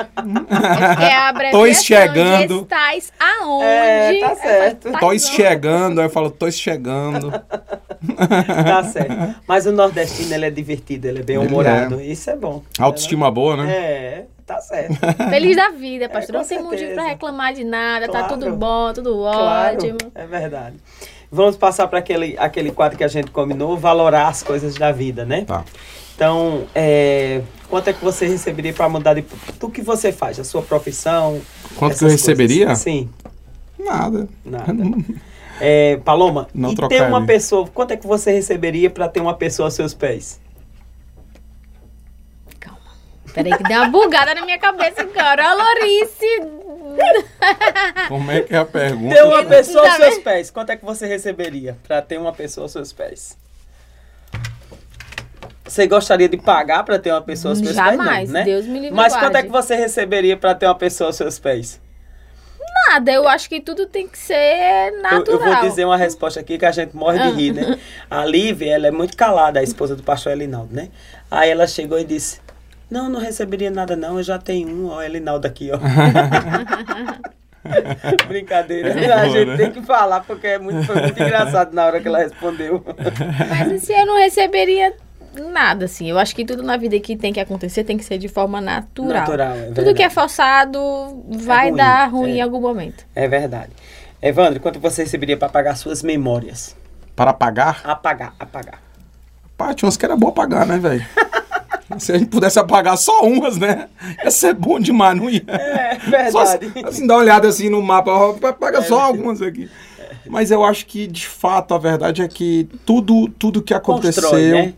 É abreviação Tois chegando. de estais aonde. É, tá certo. Tais Tois chegando. Aí eu falo, tois chegando. Tá certo. Mas o nordestino, ele é divertido, ele é bem Ele humorado. Isso é bom. Autoestima boa, né? É, tá certo. Feliz da vida, pastor. com não tem motivo pra reclamar de nada. Tá Claro. tudo bom, tudo Claro, ótimo. é verdade. Vamos passar para aquele, aquele quadro que a gente combinou, valorar as coisas da vida, né? Tá. Então, é, quanto é que você receberia para mudar de do que você faz, a sua profissão? Quanto que eu coisas? receberia? Sim, Nada. nada. É, Paloma, Não e ter uma pessoa, quanto é que você receberia para ter uma pessoa aos seus pés? Peraí que deu uma bugada na minha cabeça agora. Ó, Lorice! Como é que é a pergunta? Ter uma pessoa aos seus pés, quanto é que você receberia para ter uma pessoa aos seus pés? Você gostaria de pagar para ter uma pessoa aos seus Jamais, pés? Não, né? Deus me livre Mas quanto é que você receberia para ter uma pessoa aos seus pés? Nada, eu acho que tudo tem que ser Eu, natural. eu vou dizer uma resposta aqui que a gente morre de Ah. rir, né? A Lívia, ela é muito calada, a esposa do pastor Elinaldo, né? Aí ela chegou e disse: Não, não receberia nada, não, eu já tenho um, ó, Elinaldo aqui, ó. Brincadeira. É a boa, gente né? tem que falar, porque é muito, foi muito engraçado na hora que ela respondeu. Mas assim, eu não receberia nada, assim. Eu acho que tudo na vida que tem que acontecer tem que ser de forma natural. Natural, é Tudo que é forçado vai ruim, dar ruim é. em algum momento. É verdade. Evandro, quanto você receberia para apagar suas memórias? Para pagar? Apagar, apagar. Pá, tinha umas que era boa pagar, né, velho? Se a gente pudesse apagar só umas, né? Ia ser bom demais, não ia? É Só, verdade. assim, dá uma olhada assim no mapa, ó, pa- paga É só algumas aqui. Mas eu acho que, de fato, a verdade é que tudo, tudo que aconteceu Constrói, né?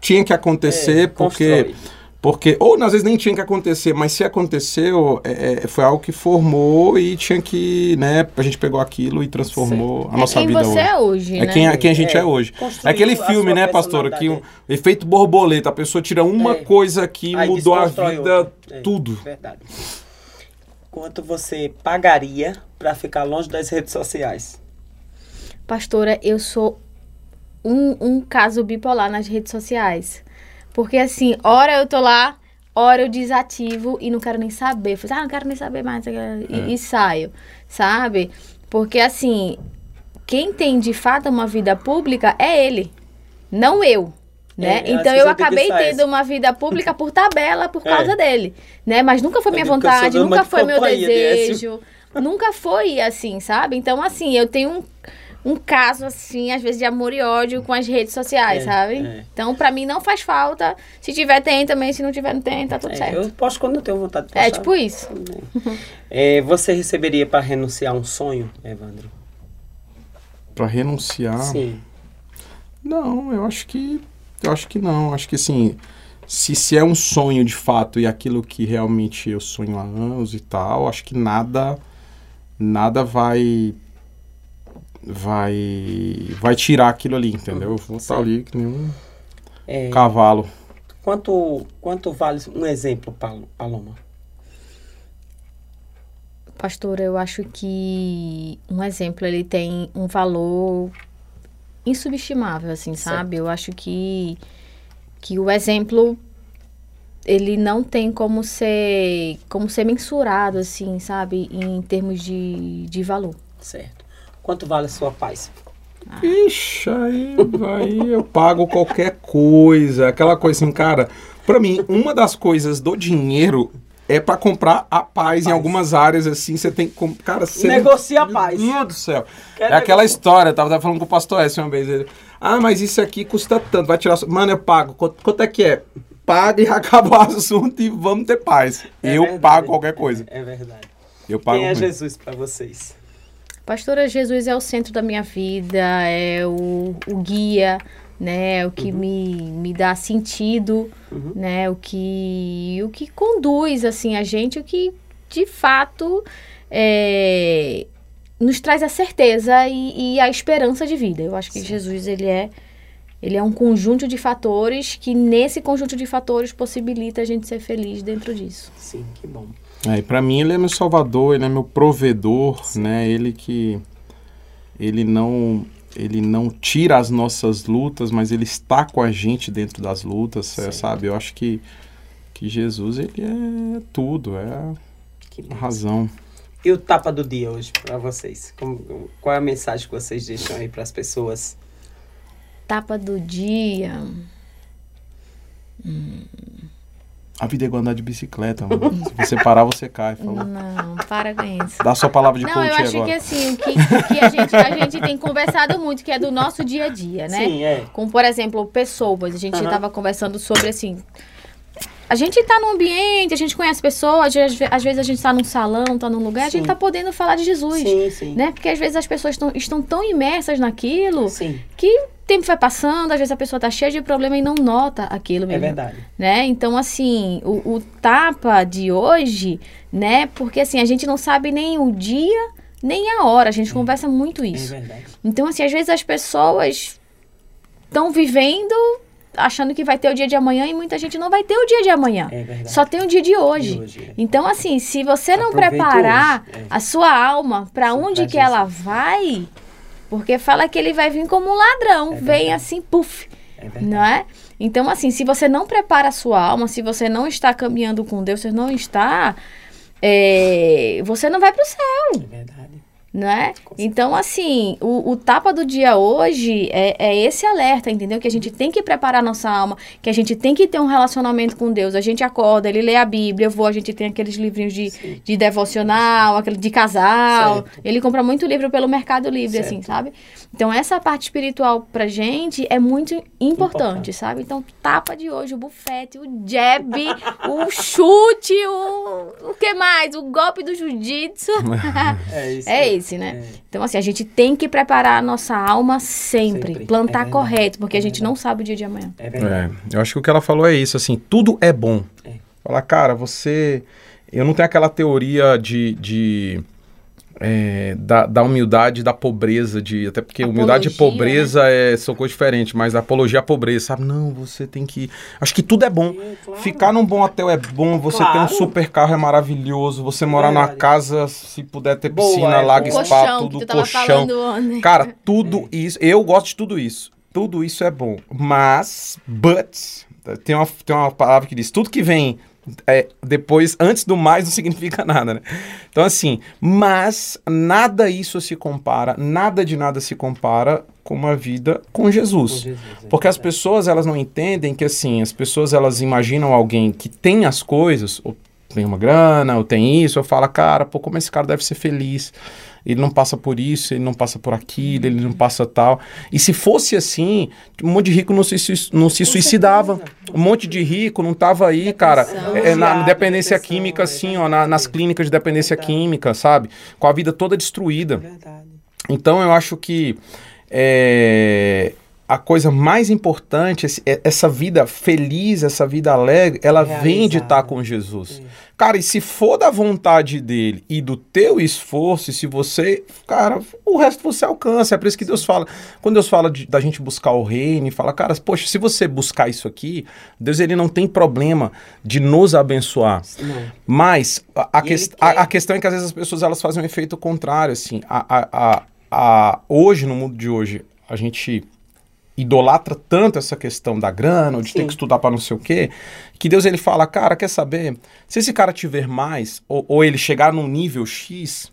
tinha que acontecer, É, porque, constrói. Porque. Ou às vezes nem tinha que acontecer, mas se aconteceu, é, é, foi algo que formou e tinha que, né? A gente pegou aquilo e transformou a nossa é quem vida você hoje. é hoje, É né? quem, é quem a gente é, É, hoje. É aquele filme, né, pastora? Que o personalidade. efeito borboleta, a pessoa tira uma É. coisa que Aí mudou a vida. É, tudo. Verdade. Quanto você pagaria para ficar longe das redes sociais? Pastora, eu sou um, um caso bipolar nas redes sociais. Porque assim, hora eu tô lá, hora eu desativo e não quero nem saber. Falei, ah, não quero nem saber mais. E, É. e saio, sabe? Porque assim, quem tem de fato uma vida pública é ele, não eu. Né? É, eu acho então eu acabei tendo uma vida pública por tabela por É. causa dele, né? Mas nunca foi Eu minha vontade, nunca foi meu desejo, nunca foi assim, sabe? Então assim, eu tenho um um caso, assim, às vezes de amor e ódio com as redes sociais, É, sabe? é. Então, pra mim, não faz falta. Se tiver, tem também. Se não tiver, não tem. Tá tudo É, certo. eu posto quando eu tenho vontade de postar. É tipo isso. É, você receberia para renunciar a um sonho, Evandro? Pra renunciar. Sim. Não, eu acho que. Eu acho que não. Acho que assim. Se, se é um sonho de fato e aquilo que realmente eu sonho há anos e tal, acho que nada. Nada vai. Vai. Vai tirar aquilo ali, entendeu? Eu vou estar ali que nem um É, cavalo. quanto, quanto vale um exemplo, Pal- Paloma? Pastora, eu acho que um exemplo, ele tem um valor insubestimável, assim, Certo. sabe? Eu acho que, que o exemplo, ele não tem como ser, como ser mensurado, assim, sabe? Em termos de, de valor. Certo. Quanto vale a sua paz? Ixi, aí, aí eu pago qualquer coisa. Aquela coisa assim, cara. Pra mim, uma das coisas do dinheiro é pra comprar a paz, em Paz. algumas áreas, assim. Você tem que. Cara, você. Negocia a Meu paz. Deus do céu. Quer é aquela negociar? história, eu tava, tava falando com o pastor S uma vez. Ele, ah, mas isso aqui custa tanto, vai tirar. Mano, eu pago. Quanto, quanto é que é? Paga e acaba o assunto e vamos ter paz. É eu verdade. pago qualquer coisa. É verdade. Eu pago. Quem é muito. Jesus para vocês? Pastora, Jesus é o centro da minha vida, é o, o guia, né? O que me, me dá sentido, Uhum. né? O que, o que conduz, assim, a gente, o que, de fato, é, nos traz a certeza e, e a esperança de vida. Eu acho que Sim. Jesus, ele é... Ele é um conjunto de fatores que, nesse conjunto de fatores, possibilita a gente ser feliz dentro disso. Sim, que bom. É, e pra mim ele é meu salvador, ele é meu provedor, né? Ele que ele não ele não tira as nossas lutas, mas ele está com a gente dentro das lutas, é, Sim. sabe? Eu acho que que Jesus ele é tudo, é Que a razão. E o tapa do dia hoje para vocês? Como- qual é a mensagem que vocês deixam aí para as pessoas? Tapa do dia. A vida é igual andar de bicicleta, mano. Se você parar, você cai. Falou. Não, para com isso. Dá a sua palavra de Não, eu acho agora. que assim, o que, que a, gente, a gente tem conversado muito, que é do nosso dia a dia, né? Sim, é. Como, por exemplo, pessoas. A gente estava conversando sobre assim. A gente tá num ambiente, a gente conhece pessoas, às ve- às vezes a gente tá num salão, tá num lugar, a gente Sim. tá podendo falar de Jesus. Sim, sim. Né? Porque às vezes as pessoas tão- estão tão imersas naquilo Sim, que tempo vai passando, às vezes a pessoa tá cheia de problema e não nota aquilo é mesmo verdade. né? Então, assim, o, o tapa de hoje, né? Porque, assim, a gente não sabe nem o dia, nem a hora. A gente conversa muito É isso. verdade. Então, assim, às vezes as pessoas estão vivendo achando que vai ter o dia de amanhã e muita gente não vai ter o dia de amanhã. É verdade. Só tem o dia de hoje. De hoje, é. Então, assim, se você não Aproveita preparar é. a sua alma para onde que ela vai, porque fala que ele vai vir como um ladrão, É vem assim, puf, É não é? Então, assim, se você não prepara a sua alma, se você não está caminhando com Deus, você não está, é, você não vai para o céu, É verdade. É? Certeza. Então, assim, o, o tapa do dia hoje é, é esse alerta, entendeu? Que a gente tem que preparar nossa alma, que a gente tem que ter um relacionamento com Deus. A gente acorda, ele lê a Bíblia, eu vou, a gente tem aqueles livrinhos de, Sim. de devocional, aquele de casal. Certo. Ele compra muito livro pelo Mercado Livre, Certo. assim, sabe? Então, essa parte espiritual pra gente é muito importante, Importante. sabe? Então, tapa de hoje, o bufete, o jab, o chute, o. O que mais? O golpe do jiu-jitsu. É isso. É esse, né? É. Então, assim, a gente tem que preparar a nossa alma sempre, Sempre. plantar É correto, porque É a gente verdade. não sabe o dia de amanhã. É verdade. É, eu acho que o que ela falou é isso, assim, tudo é bom. É. Falar, cara, você. Eu não tenho aquela teoria de. de é, da, da humildade e da pobreza, de, até porque humildade e Apologia, né? pobreza é, são coisas diferentes, mas apologia à pobreza, sabe? Não, você tem que. Acho que tudo é bom. É, claro. Ficar num bom hotel é bom, você ter um Claro. super carro é maravilhoso, você morar numa Verdade. casa, se puder ter Boa, piscina, é lago, spa, Colchão, tudo, colchão. Cara, tudo isso. Eu gosto de tudo isso. Tudo isso é bom. Mas, but, tem uma, tem uma palavra que diz: tudo que vem é, depois, antes do mais, não significa nada, né? Então, assim, mas nada isso se compara, nada de nada se compara com uma vida com Jesus. Com Jesus, é Porque as pessoas, elas não entendem que, assim, as pessoas, elas imaginam alguém que tem as coisas, ou tem uma grana, ou tem isso, ou fala, cara, pô, como esse cara deve ser feliz. Ele não passa por isso, ele não passa por aquilo, ele não passa tal. E se fosse assim, um monte de rico não se, não se Com suicidava. certeza. Um monte de rico não tava aí, cara, Depressão. é, na dependência depressão, química, é assim, ó, na- nas clínicas de dependência Verdade. química, sabe? Com a vida toda É destruída. verdade. Então eu acho que é, a coisa mais importante, esse- é- essa vida feliz, essa vida alegre, ela vem de estar Realizada. com Jesus. É. Cara, e se for da vontade dele e do teu esforço, e se você, cara, o resto você alcança. É por isso que Deus fala, quando Deus fala de- da gente buscar o reino, e fala, cara, poxa, se você buscar isso aqui, Deus ele não tem problema de nos abençoar. Não. Mas a, a, a- a questão é que às vezes as pessoas elas fazem um efeito contrário, assim. A- hoje, no mundo de hoje, a gente idolatra tanto essa questão da grana, ou de ter Sim. que estudar para não sei o quê, que Deus ele fala, cara, quer saber? Se esse cara tiver mais, ou, ou ele chegar num nível X,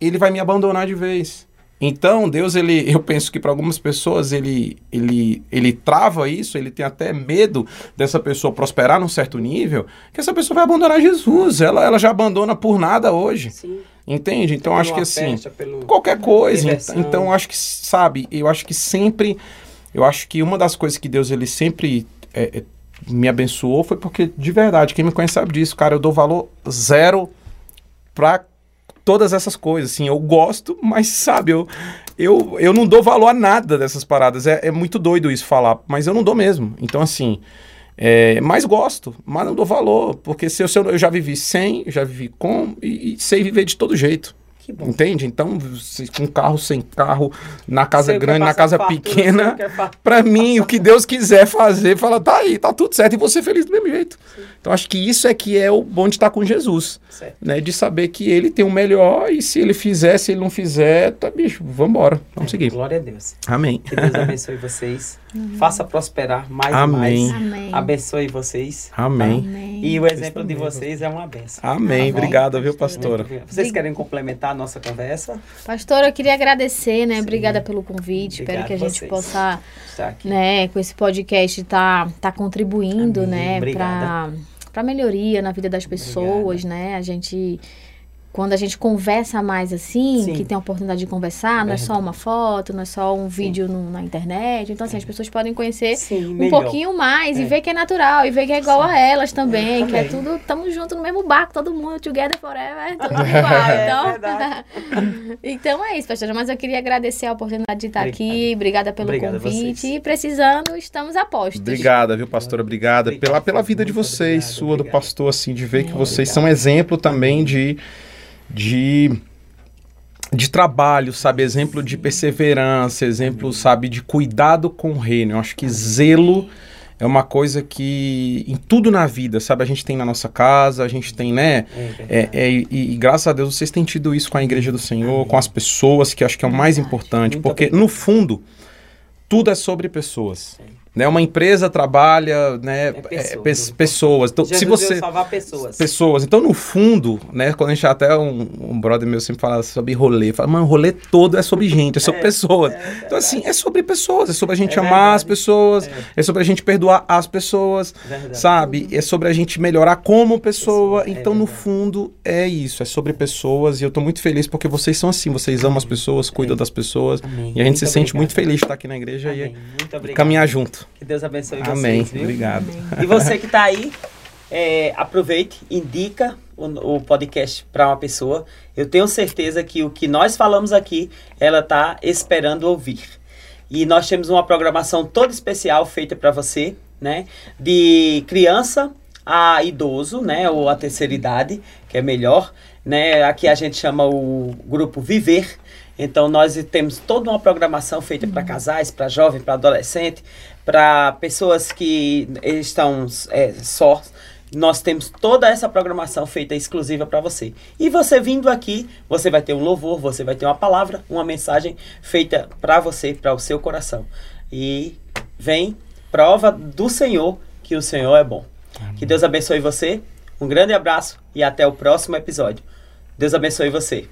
ele vai me abandonar de vez. Então, Deus, ele, eu penso que para algumas pessoas ele, ele, ele trava isso, ele tem até medo dessa pessoa prosperar num certo nível, que essa pessoa vai abandonar Jesus. Ela, ela já abandona por nada hoje. Sim. Entende? Então, acho Pela que assim, festa, pelo- qualquer coisa. Diversão. Então, eu acho que, sabe, eu acho que sempre, eu acho que uma das coisas que Deus, ele sempre é, é, me abençoou foi porque, de verdade, quem me conhece sabe disso, cara, eu dou valor zero pra todas essas coisas, assim, eu gosto, mas sabe, eu, eu, eu não dou valor a nada dessas paradas, é, é muito doido isso falar, mas eu não dou mesmo, então assim, é, mas gosto, mas não dou valor, porque se eu, se eu, eu já vivi sem, já vivi com, e, e sei viver de todo jeito. Entende? Então, com carro, sem carro, na casa grande, na casa fartura, pequena, Pra mim, o que Deus quiser fazer, fala, tá aí, tá tudo certo, e você feliz do mesmo jeito. Então, acho que isso é que é o bom de estar com Jesus, Certo. né? De saber que ele tem o melhor, e se ele fizer, se ele não fizer, tá, bicho, vambora, vamos seguir. Glória a Deus. Amém. Que Deus abençoe vocês. Faça prosperar mais Amém. e mais. Amém. Abençoe vocês. Amém. Amém. E o exemplo de vocês é uma benção. Amém. Tá bom. Obrigado, viu, pastora? Vocês querem complementar a nossa conversa? Pastor, eu queria agradecer, né? Sim. Obrigada pelo convite. Obrigado Espero que a gente vocês. possa, né, com esse podcast, tá, tá contribuindo, Amém. né, Obrigada. para para melhoria na vida das pessoas, né? A gente quando a gente conversa mais assim, Sim. que tem a oportunidade de conversar, não é só uma foto, não é só um vídeo no- na internet. Então, assim, as pessoas podem conhecer Sim, um melhor. pouquinho mais É. e ver que é natural, e ver que é igual a elas também, É, que é tudo, estamos juntos no mesmo barco, todo mundo, together forever, tudo igual. É Então, então é isso, pastora. Mas eu queria agradecer a oportunidade de estar Obrigado. aqui, obrigada pelo Obrigado convite. vocês. E precisando, estamos a postos. Obrigada, viu, pastora? Obrigada pela, pela vida de vocês, obrigado, sua, do pastor, assim, de ver que vocês obrigado. são exemplo também de, de, de trabalho, sabe? Exemplo de perseverança, exemplo, sabe, de cuidado com o reino. Eu acho que zelo é uma coisa que em tudo na vida, sabe? A gente tem na nossa casa, a gente tem, né? É. É, é, e, e graças a Deus vocês têm tido isso com a igreja do Senhor, com as pessoas, que acho que é o mais importante, porque no fundo tudo é sobre pessoas. Né? Uma empresa trabalha, né, é, pessoas. pe- pessoas. Então, Jesus se você salvar pessoas. pessoas. Então, no fundo, né, quando a gente até um, um brother meu sempre fala sobre rolê, fala, mano, rolê todo é sobre gente, é sobre É, pessoas. é então, assim, é sobre pessoas, é sobre a gente É amar as verdade. pessoas, É. é. sobre a gente perdoar as pessoas, Verdade. sabe? É sobre a gente melhorar como pessoa. Pessoa, é então, no fundo, é isso, é sobre pessoas. E eu tô muito feliz porque vocês são assim, vocês amam as pessoas, cuidam das pessoas. Amém. E a gente Muito se sente obrigado. muito feliz de estar aqui na igreja Amém. e, caminhar junto. Que Deus abençoe Amém. vocês, viu? Obrigado. E você que está aí, é, aproveite, indica o, o podcast para uma pessoa. Eu tenho certeza que o que nós falamos aqui, ela está esperando ouvir. E nós temos uma programação toda especial feita para você, né? De criança a idoso, né? Ou a terceira idade, que é melhor, né? Aqui a gente chama o grupo Viver. Então nós temos toda uma programação feita para casais, para jovens, para adolescente, para pessoas que estão é, só. Nós temos toda essa programação feita exclusiva para você. E você vindo aqui, você vai ter um louvor, você vai ter uma palavra, uma mensagem feita para você, para o seu coração. E vem prova do Senhor que o Senhor é bom. Que Deus abençoe você. Um grande abraço e até o próximo episódio. Deus abençoe você.